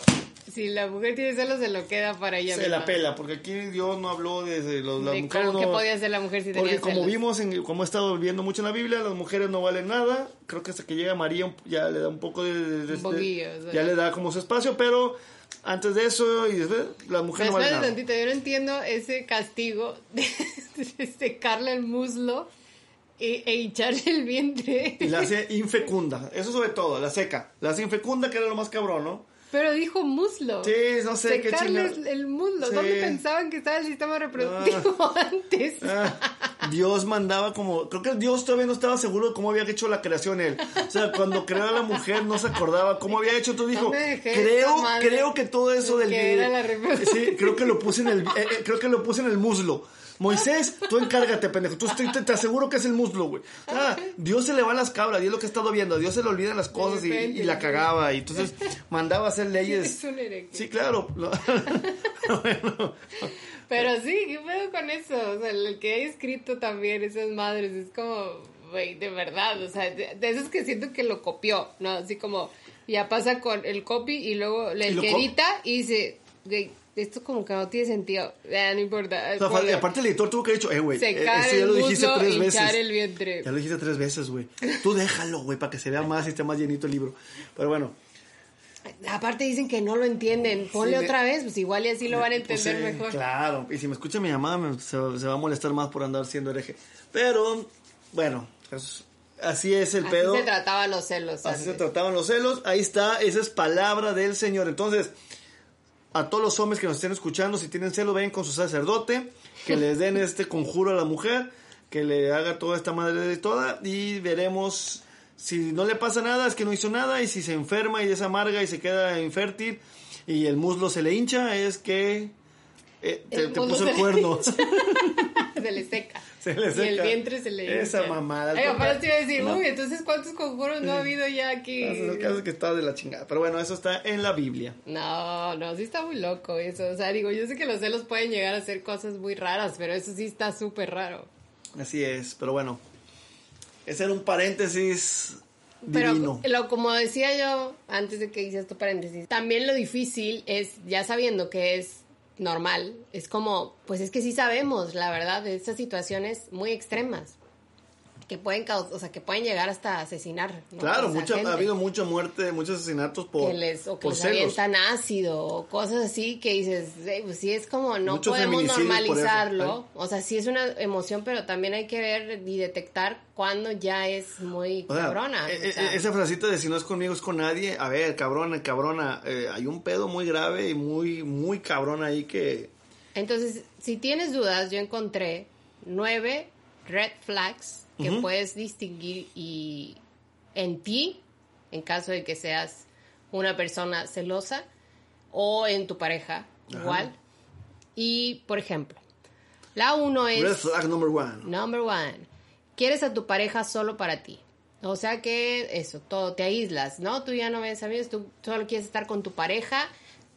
A: Si la mujer tiene celos, se lo queda para ella.
B: Se la pela, porque aquí Dios no habló de los, las mujeres.
A: ¿Cómo que podía hacer la mujer si
B: tenía
A: Porque
B: como vimos, en, como he estado viendo mucho en la Biblia, las mujeres no valen nada. Creo que hasta que llega María ya le da un poco de. de, ya le da como su espacio, pero antes de eso y después la mujer no vale nada.
A: Tantito, yo no entiendo ese castigo de, secarle el muslo e, e, hincharle el vientre.
B: Y la hace infecunda, eso sobre todo, la seca. La hace infecunda, que era lo más cabrón, ¿no?
A: Pero dijo muslo.
B: Sí, no sé qué
A: Secarles el muslo. ¿Dónde pensaban que estaba el sistema reproductivo ah. antes?
B: Ah. Dios mandaba como... Creo que Dios todavía no estaba seguro de cómo había hecho la creación él. O sea, cuando creó a la mujer no se acordaba cómo había hecho. Entonces dijo, creo, creo que todo eso del... sí, creo que lo puse en el... Eh, eh, creo que lo puse en el muslo. Moisés, tú encárgate, pendejo. Tú te, te, aseguro que es el muslo, güey. Ah, Dios se le va a las cabras, y es lo que he estado viendo. Dios se le olvidan las cosas y, la cagaba. Y entonces mandaba a hacer leyes. Sí, claro.
A: Pero sí, ¿qué pedo con eso? O sea, el que ha escrito también esas madres es como, güey, de verdad. O sea, de, esos que siento que lo copió, ¿no? Así como, ya pasa con el copy y luego le edita y dice, güey esto como que no tiene sentido. Ya, no importa.
B: aparte el editor tuvo que haber dicho, eh, güey, eh,
A: eso ya lo dijiste tres veces. El vientre.
B: Ya lo dijiste tres veces, güey. Tú déjalo, güey, para que se vea más y esté más llenito el libro. Pero bueno.
A: Aparte dicen que no lo entienden. Ponle otra vez, pues igual y así lo van a pues entender mejor.
B: Claro, y si me escucha mi mamá se, va a molestar más por andar siendo hereje. Pero, bueno, así es el pedo.
A: Así se trataban los celos.
B: Así se trataban los celos. Ahí está, esa es palabra del Señor. Entonces, a todos los hombres que nos estén escuchando, si tienen celo, ven con su sacerdote, que les den este conjuro a la mujer, que le haga toda esta madre de toda, y veremos si no le pasa nada, es que no hizo nada, y si se enferma y es amarga y se queda infértil, y el muslo se le hincha, es que eh, te, puso el cuerno.
A: se le seca. Se le seca. Y el vientre se le hincha.
B: Esa mamada.
A: Ay, aparte te iba a decir, uy, entonces ¿cuántos conjuros no ha habido ya aquí?
B: el caso es que está de la chingada. Pero bueno, eso está en la Biblia.
A: No, no, sí está muy loco eso. O sea, digo, yo sé que los celos pueden llegar a ser cosas muy raras, pero eso sí está súper raro.
B: Así es, pero bueno. Ese era un paréntesis
A: pero lo, como decía yo antes de que hice este paréntesis, también lo difícil es, ya sabiendo que es normal. Es como, pues es que sí sabemos, la verdad, de estas situaciones muy extremas que pueden o sea, que pueden llegar hasta asesinar.
B: Claro, mucha, ha habido mucha muerte, muchos asesinatos por
A: que les, o que les avientan ácido o cosas así que dices, pues sí es como no podemos normalizarlo, o sea, sí es una emoción, pero también hay que ver y detectar cuando ya es muy cabrona.
B: E, e, esa frasita de si no es conmigo es con nadie, a ver, cabrona, cabrona, eh, hay un pedo muy grave y muy muy cabrón ahí que
A: Entonces, si tienes dudas, yo encontré nueve red flags que puedes distinguir y en ti, en caso de que seas una persona celosa, o en tu pareja, igual. Y, por ejemplo, la uno es...
B: Red flag number one.
A: Number one. Quieres a tu pareja solo para ti. O sea que eso, todo, te aíslas, ¿no? Tú ya no ves amigos, tú solo quieres estar con tu pareja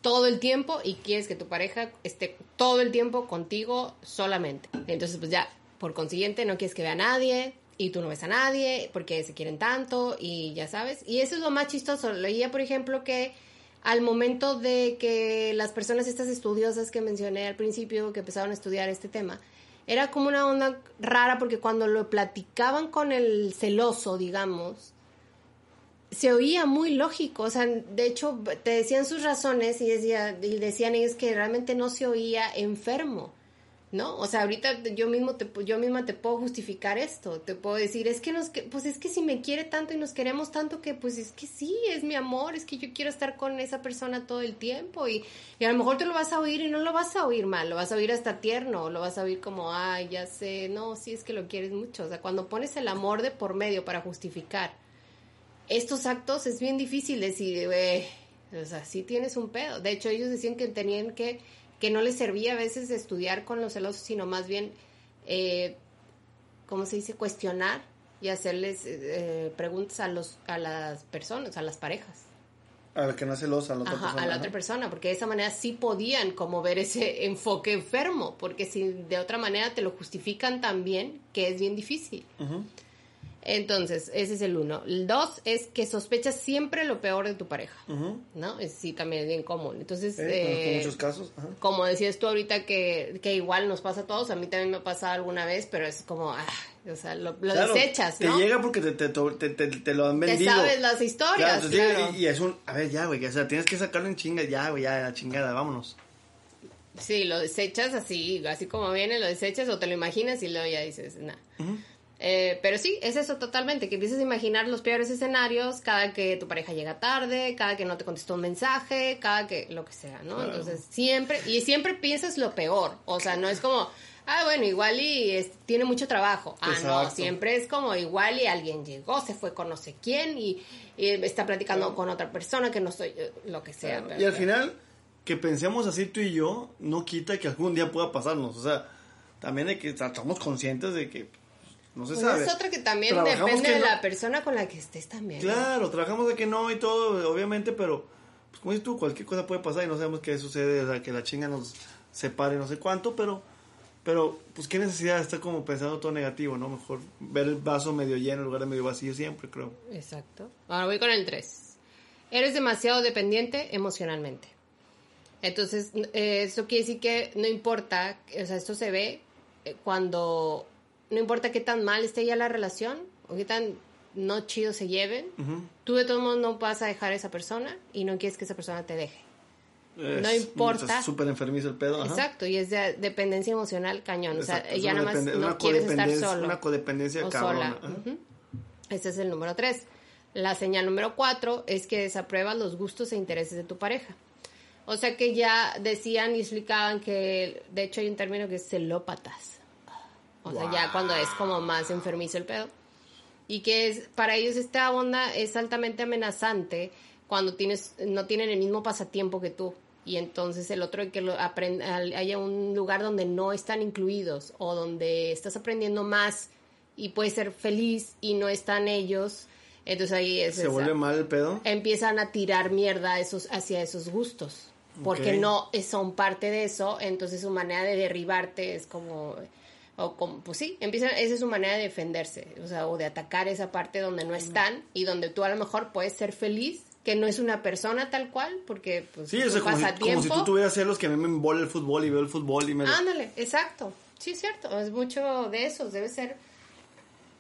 A: todo el tiempo y quieres que tu pareja esté todo el tiempo contigo solamente. Entonces, pues ya, por consiguiente, no quieres que vea a nadie y tú no ves a nadie porque se quieren tanto y ya sabes. Y eso es lo más chistoso. Leía, por ejemplo, que al momento de que las personas, estas estudiosas que mencioné al principio, que empezaron a estudiar este tema, era como una onda rara porque cuando lo platicaban con el celoso, digamos, se oía muy lógico, o sea, de hecho te decían sus razones y, decía, y decían ellos que realmente no se oía enfermo, ¿no? O sea, ahorita yo mismo te, yo misma te puedo justificar esto, te puedo decir, es que nos, pues es que si me quiere tanto y nos queremos tanto que pues es que sí, es mi amor, es que yo quiero estar con esa persona todo el tiempo y, y a lo mejor te lo vas a oír y no lo vas a oír mal, lo vas a oír hasta tierno, lo vas a oír como, ay, ya sé, no, sí es que lo quieres mucho, o sea, cuando pones el amor de por medio para justificar, estos actos es bien difícil decir, o sea, sí tienes un pedo. De hecho, ellos decían que tenían que, que no les servía a veces estudiar con los celosos, sino más bien, eh, ¿cómo se dice? Cuestionar y hacerles eh, preguntas a, los, a las personas, a las parejas.
B: A la que no es celosa, a la otra persona.
A: A la otra persona, porque de esa manera sí podían como ver ese enfoque enfermo, porque si de otra manera te lo justifican también, que es bien difícil. Entonces, ese es el uno. El dos es que sospechas siempre lo peor de tu pareja, ¿no? Es, sí, también es bien común. Entonces,
B: eh, muchos casos.
A: como decías tú ahorita que, que, igual nos pasa a todos, a mí también me ha pasado alguna vez, pero es como, ah, o sea, lo, desechas,
B: ¿no? Te llega porque te, te, te, te, lo han vendido.
A: Te sabes las historias,
B: claro, Y, es un, a ver, ya, güey, o sea, tienes que sacarlo en chinga, ya, güey, ya, chingada, vámonos.
A: Sí, lo desechas así, así como viene, lo desechas o te lo imaginas y luego ya dices, nada. Eh, pero sí, es eso totalmente, que empiezas a imaginar los peores escenarios cada que tu pareja llega tarde, cada que no te contestó un mensaje, cada que lo que sea, ¿no? Entonces, siempre, y siempre piensas lo peor, o sea, no es como, ah, bueno, igual y tiene mucho trabajo. Ah, no, siempre es como igual y alguien llegó, se fue con no sé quién y, está platicando con otra persona que no soy, eh, lo que sea.
B: y al final, que pensemos así tú y yo, no quita que algún día pueda pasarnos, o sea, también hay que, estamos conscientes de que no se pues sabe.
A: Es otra que también depende de la persona con la que estés también.
B: Claro, trabajamos de que no y todo, obviamente, pero pues como dices tú, cualquier cosa puede pasar y no sabemos qué sucede, o sea, que la chinga nos separe no sé cuánto, pero pero pues qué necesidad de estar como pensando todo negativo, ¿no? Mejor ver el vaso medio lleno en lugar de medio vacío siempre, creo.
A: Exacto. Ahora voy con el 3. Eres demasiado dependiente emocionalmente. Entonces, eh, eso quiere decir que no importa, o sea, esto se ve eh, cuando no importa qué tan mal esté ya la relación o qué tan no chido se lleven, tú de todos modos no vas a dejar a esa persona y no quieres que esa persona te deje. no importa.
B: Es súper enfermizo el pedo.
A: Exacto, y es de dependencia emocional cañón. O sea, ya nada más no quieres estar solo.
B: Una codependencia o sola.
A: Ese es el número tres. La señal número cuatro es que desapruebas los gustos e intereses de tu pareja. O sea que ya decían y explicaban que, de hecho hay un término que es celópatas. O sea, ya cuando es como más enfermizo el pedo. Y que es, para ellos esta onda es altamente amenazante cuando tienes, no tienen el mismo pasatiempo que tú. Y entonces el otro que lo haya un lugar donde no están incluidos o donde estás aprendiendo más y puedes ser feliz y no están ellos. Entonces ahí es,
B: se vuelve mal el pedo.
A: Empiezan a tirar mierda esos, hacia esos gustos. Porque no son parte de eso, entonces su manera de derribarte es como o como, pues sí, empiezan, esa es su manera de defenderse, o sea, o de atacar esa parte donde no están y donde tú a lo mejor puedes ser feliz, que no es una persona tal cual, porque pues
B: sí, como, si, como si tú tuvieras celos que a mí me embola el fútbol y veo el fútbol y me...
A: Ándale, exacto, sí, es cierto, es mucho de eso, debe ser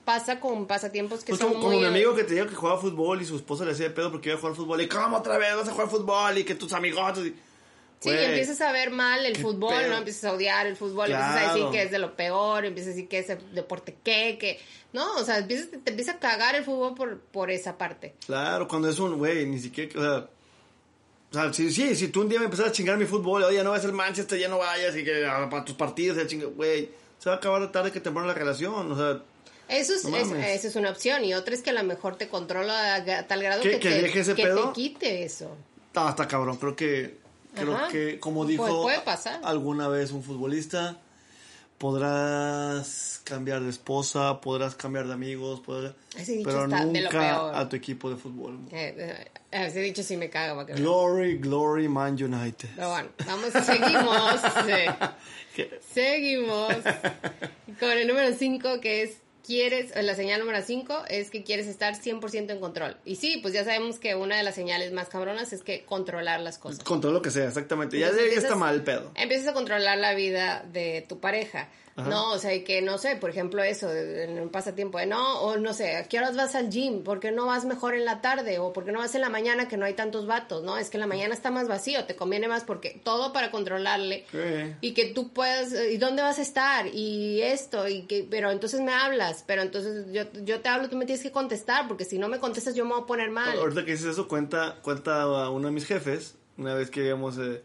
A: pasa con pasatiempos que pues son
B: como, como mi amigo que te dijo que jugaba fútbol y su esposa le hacía de pedo porque iba a jugar fútbol y ¿cómo otra vez vas a jugar fútbol? y que tus amigos y
A: Sí, empiezas a ver mal el fútbol, ¿no? Empiezas a odiar el fútbol, empiezas a decir que es de lo peor, empiezas a decir que es el deporte qué, que... No, o sea, empiezas, te empieza a cagar el fútbol por, por esa parte.
B: Claro, cuando es un, güey, ni siquiera, o sea... O sea, si, sí, si tú un día me empezas a chingar mi fútbol, oye, no vas al Manchester, ya no vayas, y que para tus partidos, ya chinga, güey, se va a acabar tarde que te temprano la relación, o sea...
A: Eso es, esa es una opción, y otra es que a lo mejor te controla a tal grado que, te, que te quite eso.
B: Está, está cabrón, creo que Creo que, como pues dijo alguna vez un futbolista, podrás cambiar de esposa, podrás cambiar de amigos, pero nunca a tu equipo de fútbol.
A: Eh, eh, ese dicho sí me caga.
B: Glory, glory, Man United.
A: Pero bueno, vamos, seguimos. seguimos con el número 5 que es quieres, la señal número 5 es que quieres estar 100% en control. Y sí, pues ya sabemos que una de las señales más cabronas es que controlar las cosas.
B: Controlar lo que sea, exactamente. ya, está mal el pedo.
A: Empiezas a controlar la vida de tu pareja. No, o sea, que no sé, por ejemplo, eso, en un pasatiempo de no, o no sé, ¿a qué horas vas al gym? ¿Por qué no vas mejor en la tarde? ¿O por qué no vas en la mañana que no hay tantos vatos? No, es que en la mañana está más vacío, te conviene más porque todo para controlarle y que tú puedas, ¿y dónde vas a estar? Y esto, y que, pero entonces me hablas, pero entonces yo, yo te hablo, tú me tienes que contestar, porque si no me contestas yo me voy a poner mal.
B: Ahorita que dices eso, cuenta, cuenta uno de mis jefes, una vez que íbamos eh,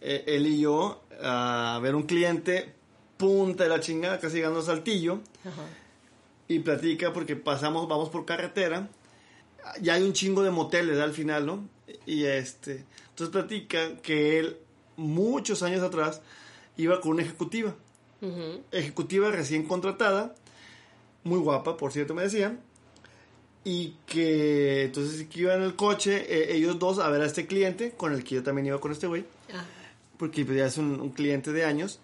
B: eh, él y yo a ver un cliente punta de la chingada, casi llegando a Saltillo. Y platica porque pasamos, vamos por carretera. Ya hay un chingo de moteles al final, ¿no? Y este, entonces platica que él, muchos años atrás, iba con una ejecutiva. Ejecutiva recién contratada, muy guapa, por cierto, me decían. Y que entonces que iba en el coche, eh, ellos dos, a ver a este cliente, con el que yo también iba con este güey. Ah. Porque pues, ya es un cliente de años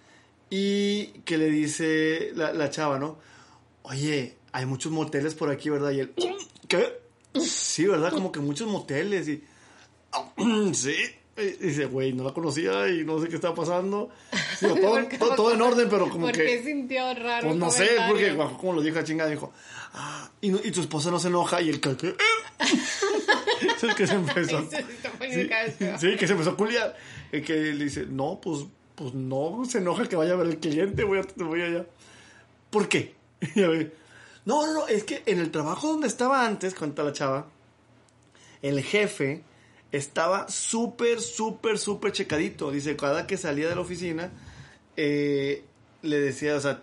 B: y que le dice la, chava, ¿no? Oye, hay muchos moteles por aquí, ¿verdad? Y él, ¿qué? Sí, ¿verdad? Como que muchos moteles y... Sí. Y dice, güey, no la conocía y no sé qué estaba pasando. todo, en orden, pero como
A: ¿por
B: que...
A: qué sintió raro
B: Pues no sé, porque como lo dijo la chingada, dijo, ah, y, y, tu esposa no se enoja y el que... es que se empezó... sí, que se empezó a culiar. Y que le dice, no, pues pues no se enoja que vaya a ver el cliente, voy, a, voy allá. ¿Por qué? no, no, no, es que en el trabajo donde estaba antes, cuenta la chava, el jefe estaba súper, súper, súper checadito. Dice, cada que salía de la oficina, eh, le decía, o sea,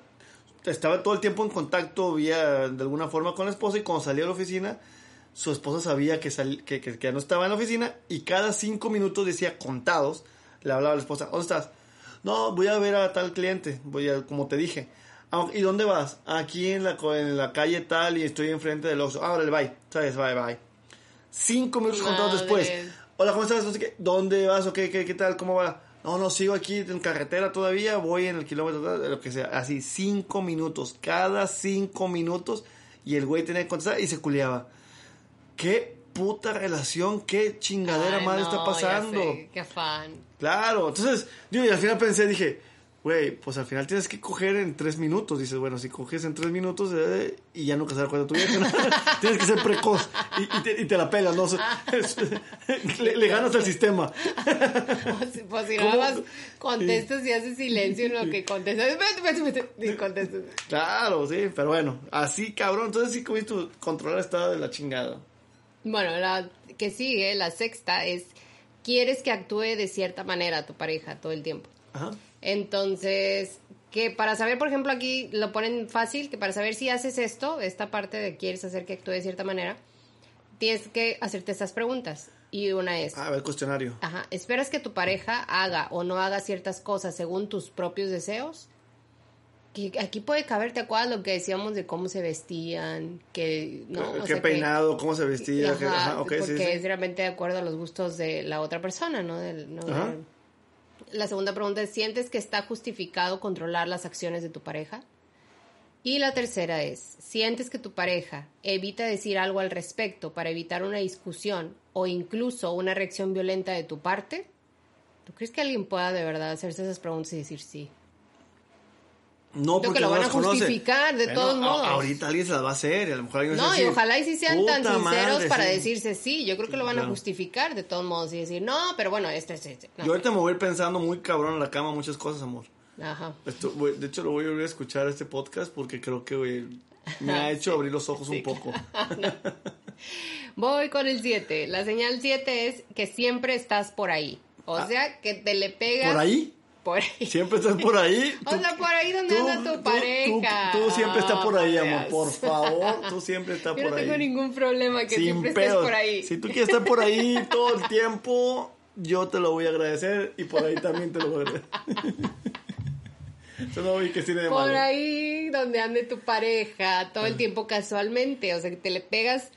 B: estaba todo el tiempo en contacto, vía de alguna forma con la esposa y cuando salía de la oficina, su esposa sabía que, que, que, que, no estaba en la oficina y cada cinco minutos decía contados, le hablaba a la esposa, ¿dónde estás? No, voy a ver a tal cliente, voy a, como te dije. Ah, ¿Y dónde vas? Aquí en la, en la calle tal y estoy enfrente del Oxxo. Ah, vale, bye. ¿Sabes? Bye, bye. Cinco minutos contados después. Hola, ¿cómo estás? ¿Dónde vas? ¿O qué, qué, tal? ¿Cómo va? No, no, sigo aquí en carretera todavía, voy en el kilómetro, lo que sea. Así, cinco minutos. Cada cinco minutos. Y el güey tenía que contestar y se culeaba. ¿Qué puta relación, qué chingadera madre está pasando.
A: qué fan.
B: Claro, entonces, yo y al final pensé, dije, güey, pues al final tienes que coger en tres minutos. Dices, bueno, si coges en tres minutos eh, y ya nunca da cuenta tu vieja, tienes que ser precoz y, te, la pelas, ¿no? le, ganas al sistema.
A: pues, pues si nada más contestas y haces silencio en lo que contestas. Y contestas.
B: Claro, sí, pero bueno, así cabrón. Entonces sí, como tu controlar estaba de la chingada.
A: Bueno, la que sigue, la sexta, es quieres que actúe de cierta manera tu pareja todo el tiempo. Ajá. Entonces, que para saber, por ejemplo, aquí lo ponen fácil, que para saber si haces esto, esta parte de quieres hacer que actúe de cierta manera, tienes que hacerte estas preguntas. Y una es...
B: Ah, el cuestionario.
A: Ajá. ¿Esperas que tu pareja haga o no haga ciertas cosas según tus propios deseos? Aquí puede caber, ¿te acuerdas lo que decíamos de cómo se vestían? Que, ¿no?
B: ¿Qué peinado? ¿Cómo se vestía?
A: porque es realmente de acuerdo a los gustos de la otra persona, ¿no? la segunda pregunta es, ¿sientes que está justificado controlar las acciones de tu pareja? Y la tercera es, ¿sientes que tu pareja evita decir algo al respecto para evitar una discusión o incluso una reacción violenta de tu parte? ¿Tú crees que alguien pueda de verdad hacerse esas preguntas y decir sí?
B: No, porque
A: que lo van a justificar de todos modos.
B: ahorita alguien se las va a hacer y a lo mejor alguien
A: No, y ojalá y si sean tan sinceros para decirse sí. Yo creo que lo van a justificar de todos modos y decir, no, pero bueno, este es este.
B: Yo ahorita me voy a ir pensando muy cabrón en la cama muchas cosas, amor. Ajá. de hecho, lo voy a volver a escuchar este podcast porque creo que me ha hecho abrir los ojos un poco.
A: Voy con el 7. La señal 7 es que siempre estás por ahí. O ah. sea, que te le pegas.
B: ¿Por ahí? Siempre estás por ahí.
A: o sea, por ahí donde anda tu pareja.
B: Tú, siempre estás por ahí, amor. Por favor, tú siempre estás por ahí.
A: Yo no tengo ningún problema que siempre estés por ahí.
B: Si tú quieres estar por ahí todo el tiempo, yo te lo voy a agradecer y por ahí también te lo voy a agradecer. Vi que de
A: Por ahí donde ande tu pareja, todo el tiempo casualmente. O sea, que te le pegas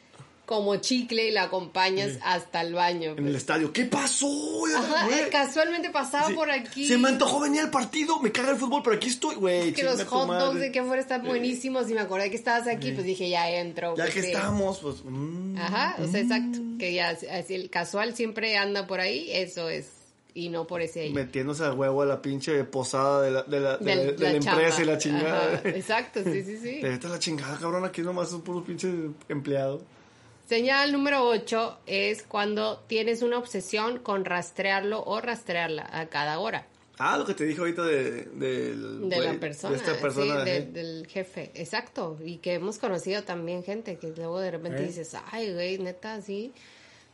A: como chicle y la acompañas hasta el baño.
B: En el estadio. ¿Qué pasó?
A: Ajá, casualmente pasaba por aquí.
B: Se me antojó venir al partido, me caga el fútbol, pero aquí estoy, güey.
A: Es que los hot dogs de que afuera están buenísimos y me acordé que estabas aquí, pues dije, ya entro.
B: Ya que estamos, pues...
A: Mm, Ajá, o sea, exacto. Mm. Que ya, así el casual siempre anda por ahí, eso es y no por ese ella.
B: Metiéndose a huevo a la pinche posada de la, de la, de, la, empresa y la chingada.
A: exacto, sí, sí, sí.
B: Es la chingada, cabrón, aquí nomás son puros pinches empleados.
A: Señal número 8 es cuando tienes una obsesión con rastrearlo o rastrearla a cada hora.
B: Ah, lo que te dije ahorita de,
A: de, la persona.
B: De esta persona.
A: Sí, del jefe, exacto. Y que hemos conocido también gente que luego de repente ¿Eh? dices, ay, güey, neta, sí.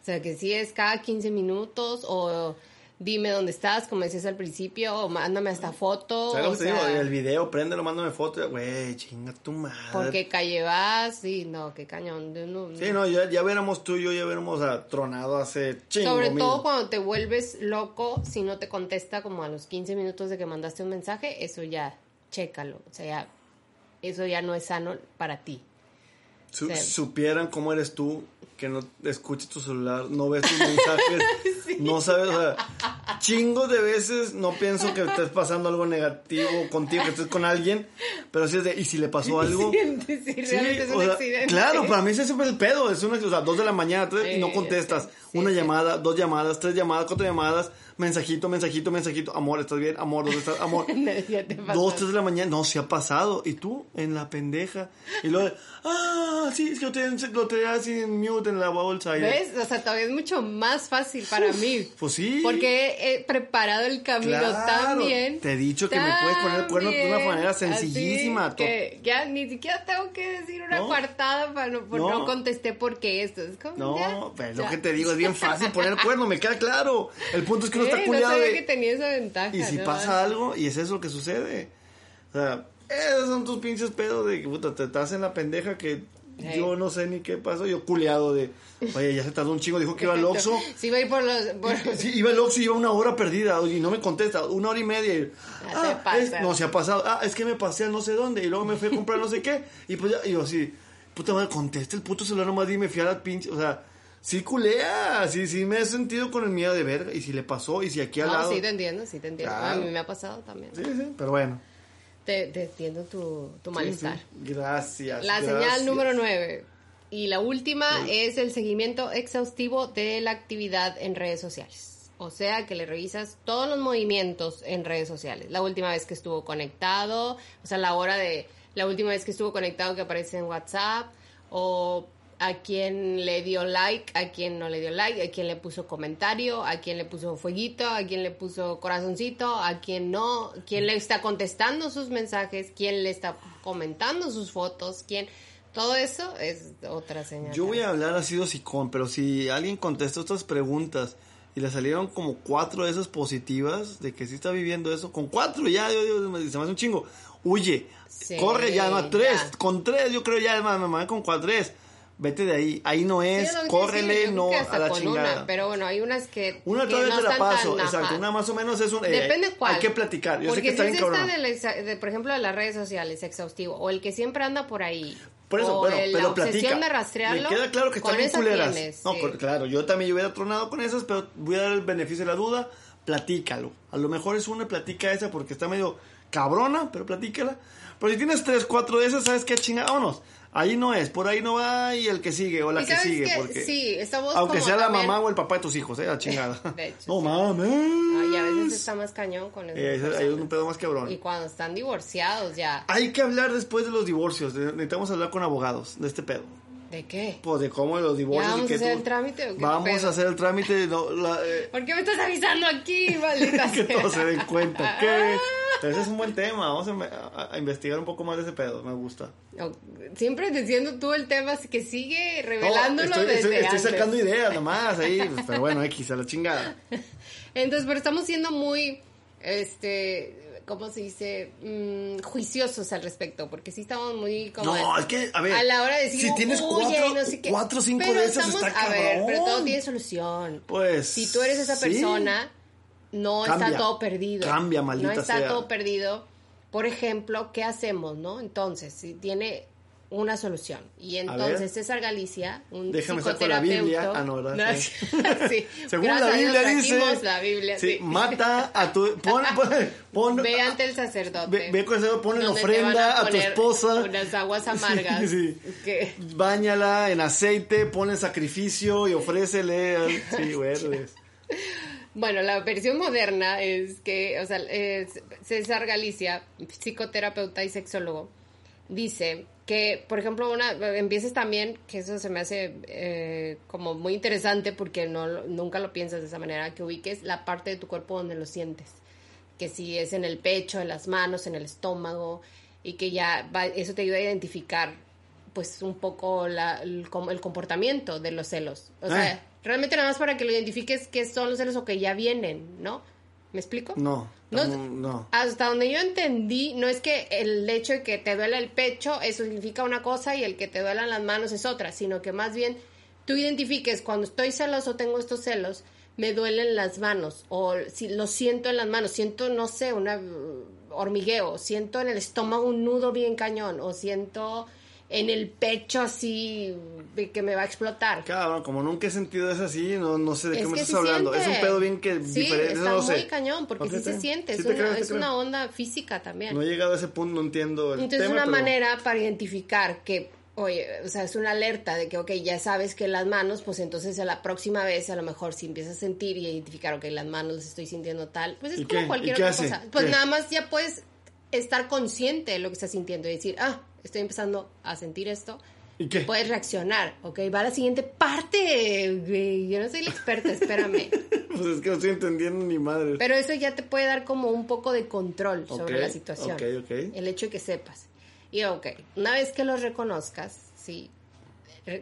A: O sea, que sí es cada 15 minutos o dime dónde estás, como decías al principio, o mándame esta foto.
B: ¿Sabes lo que te digo? El video, préndelo, mándame foto. Güey, chinga tu madre.
A: ¿Por qué calle vas? Sí, no, qué cañón.
B: Sí, no, ya, ya veremos tú y yo, ya veremos tronado hace chingo.
A: Sobre todo cuando te vuelves loco, si no te contesta como a los 15 minutos de que mandaste un mensaje, eso ya, chécalo. O sea, ya, eso ya no es sano para ti.
B: supieran cómo eres tú, que no escuches tu celular, no ves tus mensajes, no sabes, o sea, chingo de veces no pienso que estés pasando algo negativo contigo, que estés con alguien, pero si es de, ¿y si le pasó algo?
A: Sí,
B: claro, para mí ese es siempre el pedo, es una, o sea, dos de la mañana, tres, y no contestas, una llamada, dos llamadas, tres llamadas, cuatro llamadas, mensajito, mensajito, mensajito, amor, ¿estás bien? Amor, ¿dónde estás? Amor. Dos, tres de la mañana, no, se ha pasado. Y tú, en la pendeja. Y luego, ah, sí, es que lo tenía así en mute en la bolsa.
A: ¿Ves? O sea, todavía es mucho más fácil para mí.
B: Pues sí.
A: Porque he preparado el camino tan bien.
B: Te he dicho que me puedes poner el cuerno de una manera sencillísima.
A: que ya ni siquiera tengo que decir una cuartada para no, por no. contesté porque esto. Es como,
B: no, pero lo que te digo, es bien fácil poner el cuerno, me queda claro. El punto es que no está
A: que tenía esa ventaja.
B: Y si pasa algo, y es eso lo que sucede. O sea, esos son tus pinches pedos de que puta, te estás en la pendeja que yo no sé ni qué pasó. Yo culeado de, oye, ya se tardó un chingo, dijo que iba al Oxxo.
A: sí, iba a ir por los.
B: Sí, iba al Oxxo y iba una hora perdida y no me contesta, una hora y media. Y,
A: ah,
B: no, se ha pasado. Ah, es que me pasé a no sé dónde y luego me fui a comprar no sé qué. Y pues ya, y yo así, puta madre, contesta el puto celular nomás y me fui a la pinche, o sea sí culea, sí, sí me he sentido con el miedo de ver y si le pasó y si aquí al lado.
A: Sí, te entiendo, sí te entiendo. A mí me ha pasado también.
B: Sí, sí, pero bueno.
A: Te, te entiendo tu, tu malestar.
B: Gracias.
A: La señal número nueve. Y la última es el seguimiento exhaustivo de la actividad en redes sociales. O sea, que le revisas todos los movimientos en redes sociales. La última vez que estuvo conectado, o sea, la hora de la última vez que estuvo conectado que aparece en WhatsApp, o a quien le dio like, a quien no le dio like, a quien le puso comentario, a quien le puso fueguito, a quien le puso corazoncito, a quien no, quien le está contestando sus mensajes, quien le está comentando sus fotos, quien... Todo eso es otra señal.
B: Yo voy a hablar así de sicón, pero si alguien contestó estas preguntas y le salieron como cuatro de esas positivas, de que sí está viviendo eso, con cuatro ya, yo, se me hace un chingo. Huye, corre ya, no, tres, con tres yo creo ya, me mamá con cuatro, tres vete de ahí, ahí no es, córrele, no a la chingada.
A: pero bueno, hay unas que.
B: Una
A: que
B: todavía te la paso, exacto, una más o menos es un.
A: Eh, Depende cuál.
B: Hay que platicar, yo sé que está
A: si
B: bien
A: cabrón. De, de, por ejemplo, de las redes sociales, exhaustivo, o el que siempre anda por ahí.
B: Por eso,
A: o
B: pero,
A: el,
B: pero
A: la obsesión de rastrearlo.
B: Me queda claro que están bien culeras.
A: Tienes,
B: no,
A: sí.
B: claro, yo también hubiera tronado con esas, pero voy a dar el beneficio de la duda. Platícalo. A lo mejor es una platica esa porque está medio cabrona, pero platícala. Pero si tienes tres, cuatro de esas, ¿sabes qué? Chinga, vámonos. Ahí no es, por ahí no va y el que sigue o la que sigue. porque,
A: sí, estamos
B: aunque sea
A: la
B: mamá o el papá de tus hijos, ¿eh? La chingada.
A: De hecho,
B: no mames.
A: y a veces está más cañón con eso.
B: Eh, hay un pedo más cabrón.
A: Y cuando están divorciados ya.
B: Hay que hablar después de los divorcios. Necesitamos hablar con abogados de este pedo.
A: ¿De qué?
B: Pues de cómo los divorcios.
A: vamos
B: a
A: hacer el trámite o qué
B: Vamos a hacer el trámite. No, la,
A: eh... ¿Por qué me estás avisando aquí, maldita
B: Que todos se den cuenta. ¿Qué? Ese es un buen tema. Vamos a, a, investigar un poco más de ese pedo. Me gusta.
A: Siempre diciendo tú el tema que sigue revelándolo
B: no, estoy,
A: desde
B: estoy, estoy sacando ideas nomás ahí. Pues, pero bueno, X, a la chingada.
A: Entonces, pero estamos siendo muy. Este ¿cómo se dice? Mm, juiciosos al respecto, porque sí estamos muy como...
B: No, es que, a ver,
A: a la hora de decir,
B: si tienes cuatro, no sé cuatro o cinco de esas
A: estamos,
B: está
A: A ver, pero todo tiene solución.
B: Pues,
A: Si tú eres esa persona, no
B: Cambia,
A: está todo perdido.
B: Cambia, maldita
A: No está
B: sea.
A: todo perdido. Por ejemplo, ¿qué hacemos, no? Entonces, si tiene una solución. Y entonces César Galicia, un
B: Déjame sacar la Biblia. Ah, no, ¿verdad?
A: sí. sí.
B: Según
A: Gracias
B: la Biblia
A: a
B: dice.
A: la Biblia,
B: sí,
A: sí.
B: Mata a tu. Pon, pon, pon-
A: Ve ante el sacerdote.
B: Ve, ve con el sacerdote, pon en ofrenda a, tu
A: poner
B: esposa.
A: Unas aguas amargas.
B: Sí,
A: que-
B: Báñala en aceite, pon en sacrificio y ofrécele. al- Sí, bueno.
A: Bueno, la versión moderna es que, o sea, César Galicia, psicoterapeuta y sexólogo, dice que, por ejemplo, una, empieces también, que eso se me hace eh, como muy interesante porque no, nunca lo piensas de esa manera, que ubiques la parte de tu cuerpo donde lo sientes, que si es en el pecho, en las manos, en el estómago, y que ya eso te ayuda a identificar pues un poco la, el, comportamiento de los celos. O sea, ah. Realmente nada más para que lo identifiques qué son los celos o que ya vienen, ¿no? ¿Me explico?
B: No, no,
A: Hasta donde yo entendí, no es que el hecho de que te duela el pecho, eso significa una cosa y el que te duelan las manos es otra, sino que más bien tú identifiques cuando estoy celoso, tengo estos celos, me duelen las manos o si lo siento en las manos, siento, no sé, un hormigueo, siento en el estómago un nudo bien cañón o siento en el pecho así que me va a explotar.
B: Claro, como nunca he sentido eso así, no, no sé de qué me estás hablando. Es un pedo bien que sí, diferente, está no muy
A: cañón, porque sí se siente, es, una, es una, onda física también.
B: No he llegado a ese punto, no entiendo
A: el Entonces es una manera para identificar que, oye, o sea, es una alerta de que, ok, ya sabes que las manos, pues entonces a la próxima vez, a lo mejor si empiezas a sentir y identificar, ok, las manos las estoy sintiendo tal, pues es como cualquier otra cosa. Pues nada más ya puedes estar consciente de lo que estás sintiendo y decir, ah, estoy empezando a sentir esto.
B: ¿Y qué?
A: Puedes reaccionar, ¿ok? Va a la siguiente parte, Yo no soy la experta, espérame.
B: pues es que no estoy entendiendo ni madre.
A: Pero eso ya te puede dar como un poco de control sobre la situación. Ok, ok. El hecho de que sepas. Y ok, una vez que los reconozcas, sí,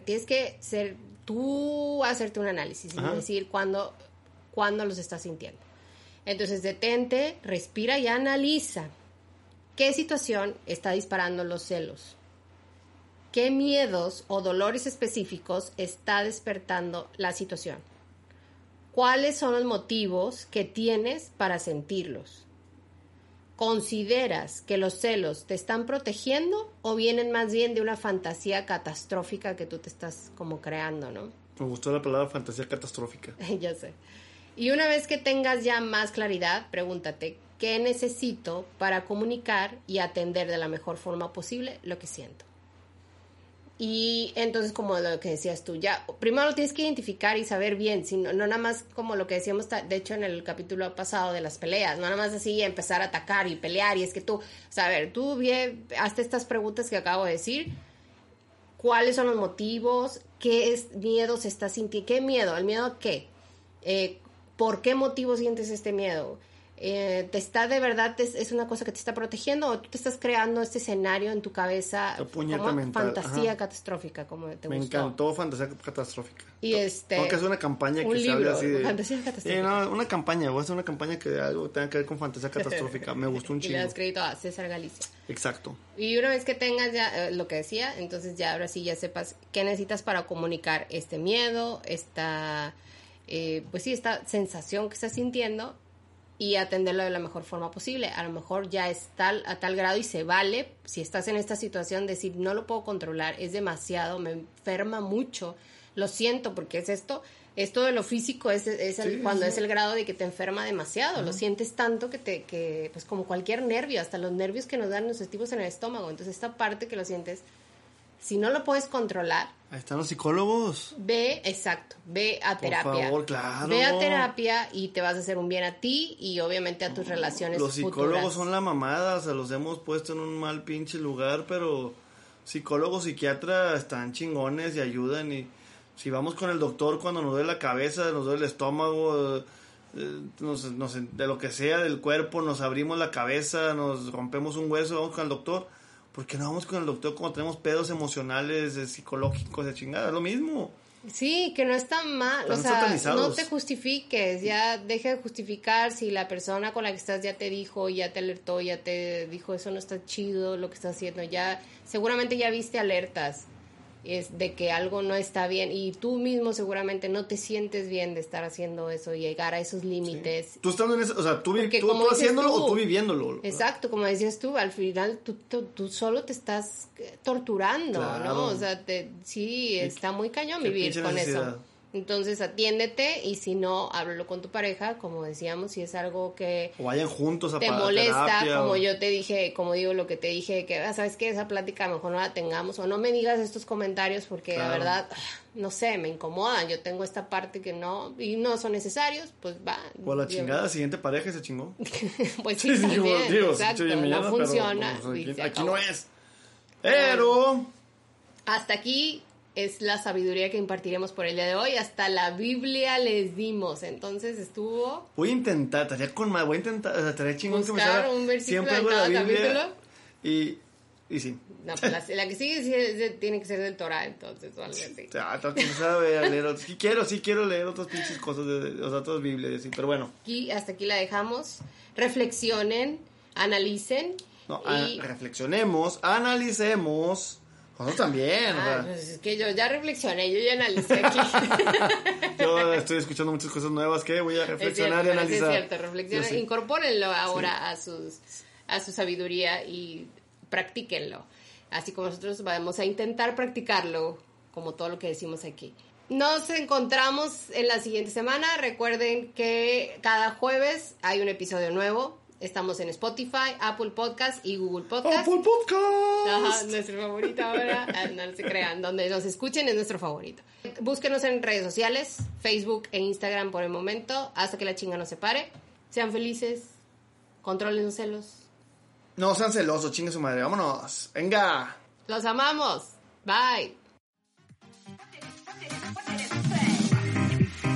A: tienes que ser tú hacerte un análisis y decir cuándo, cuándo los estás sintiendo. Entonces detente, respira y analiza. ¿Qué situación está disparando los celos? ¿Qué miedos o dolores específicos está despertando la situación? ¿Cuáles son los motivos que tienes para sentirlos? ¿Consideras que los celos te están protegiendo o vienen más bien de una fantasía catastrófica que tú te estás como creando, no?
B: Me gustó la palabra fantasía catastrófica.
A: ya sé. Y una vez que tengas ya más claridad, pregúntate, ¿qué necesito para comunicar y atender de la mejor forma posible lo que siento? Y entonces, como lo que decías tú, ya primero lo tienes que identificar y saber bien, sino, no nada más como lo que decíamos, de hecho, en el capítulo pasado de las peleas, no nada más así empezar a atacar y pelear. Y es que tú, o tú bien, hazte estas preguntas que acabo de decir. ¿Cuáles son los motivos? ¿Qué es, miedo se está sintiendo? ¿Qué miedo? ¿El miedo a qué? Eh, ¿Por qué motivo sientes este miedo? Eh, te está de verdad, es, una cosa que te está protegiendo o tú te estás creando este escenario en tu cabeza como fantasía catastrófica, como te
B: Me encantó fantasía catastrófica.
A: Y este...
B: Tengo que hacer una campaña que se hable así de...
A: Fantasía catastrófica.
B: no, una campaña, voy a hacer una campaña que algo tenga que ver con fantasía catastrófica. Me gustó un chingo.
A: Y le das crédito a César Galicia.
B: Exacto.
A: Y una vez que tengas ya eh, lo que decía, entonces ya ahora sí ya sepas qué necesitas para comunicar este miedo, esta... Eh, pues sí, esta sensación que estás sintiendo y atenderlo de la mejor forma posible. A lo mejor ya es tal, a tal grado y se vale, si estás en esta situación, decir, no lo puedo controlar, es demasiado, me enferma mucho, lo siento porque es esto. Esto de lo físico es, es cuando es el grado de que te enferma demasiado, lo sientes tanto que te, que, pues como cualquier nervio, hasta los nervios que nos dan los estivos en el estómago. Entonces esta parte que lo sientes si no lo puedes controlar.
B: Ahí están los psicólogos.
A: Ve, exacto, ve a terapia.
B: Por favor, claro.
A: Ve a terapia y te vas a hacer un bien a ti y obviamente a tus relaciones.
B: Los psicólogos son la mamada, o sea, los hemos puesto en un mal pinche lugar, pero psicólogos, psiquiatras están chingones y ayudan y si vamos con el doctor cuando nos duele la cabeza, nos duele el estómago, eh, de lo que sea del cuerpo, nos abrimos la cabeza, nos rompemos un hueso, vamos con el doctor porque no vamos con el doctor cuando tenemos pedos emocionales, psicológicos, de chingada? Es lo mismo.
A: Sí, que no está mal. o sea, no te justifiques, ya deja de justificar si la persona con la que estás ya te dijo, ya te alertó, ya te dijo eso no está chido lo que estás haciendo, ya seguramente ya viste alertas es de que algo no está bien y tú mismo seguramente no te sientes bien de estar haciendo eso y llegar a esos límites.
B: Tú estando en eso, o sea, tú, tú, haciéndolo o tú viviéndolo.
A: Exacto, como decías tú, al final tú, tú, solo te estás torturando, ¿no? O sea, te, sí, está muy cañón vivir con eso. Entonces atiéndete y si no, háblalo con tu pareja, como decíamos, si es algo que
B: o vayan juntos a
A: te molesta, como yo te dije, como digo lo que te dije, que ah, sabes que esa plática mejor no la tengamos o no me digas estos comentarios porque la verdad, no sé, me incomodan. Yo tengo esta parte que no y no son necesarios, pues va.
B: O la chingada, siguiente pareja se chingó.
A: pues sí, también, exacto, no funciona.
B: Pues, aquí, no es. Pero
A: hasta aquí es la sabiduría que impartiremos por el día de hoy. Hasta la Biblia les dimos. Entonces estuvo.
B: Voy a intentar, estaría con más. Voy a intentar, estaría chingón
A: que me salga un versículo siempre de cada capítulo.
B: Y, y sí.
A: No, pues la, que sigue tiene que ser del Torah, entonces, o algo así.
B: Ah, tengo que empezar a, leer. Sí quiero, sí quiero leer otras pinches cosas, de, o sea, otras Biblias, sí, pero bueno.
A: Aquí, hasta aquí la dejamos. Reflexionen, analicen.
B: No, y... reflexionemos, analicemos nosotros también.
A: Ah, pues es que yo ya reflexioné, yo ya analicé aquí.
B: yo estoy escuchando muchas cosas nuevas que voy a reflexionar y analizar.
A: Es cierto, reflexionen, incorpórenlo ahora a, sus, a su sabiduría y practíquenlo. Así como nosotros vamos a intentar practicarlo, como todo lo que decimos aquí. Nos encontramos en la siguiente semana. Recuerden que cada jueves hay un episodio nuevo. Estamos en Spotify, Apple Podcast y Google Podcast.
B: Apple Podcast.
A: Ajá, nuestro favorito ahora. Ah, no se crean, donde nos escuchen es nuestro favorito. Búsquenos en redes sociales, Facebook e Instagram por el momento, hasta que la chinga no se pare. Sean felices, controlen los celos.
B: No sean celosos, chingue su madre, vámonos. Venga.
A: Los amamos. Bye.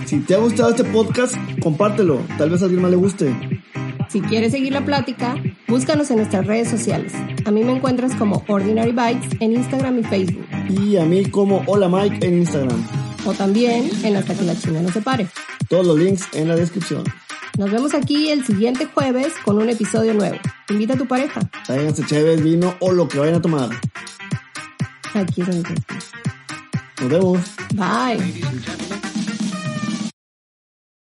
B: Si te ha gustado este podcast, compártelo. Tal vez a alguien más le guste.
A: Si quieres seguir la plática, búscanos en nuestras redes sociales. A mí me encuentras como Ordinary Bites en Instagram y Facebook.
B: Y a mí como Hola Mike en Instagram.
A: O también en Hasta que la China no se pare.
B: Todos los links en la descripción.
A: Nos vemos aquí el siguiente jueves con un episodio nuevo. Invita a tu pareja.
B: Tráiganse chévere, vino o lo que vayan a tomar.
A: Aquí es donde
B: Nos vemos.
A: Bye.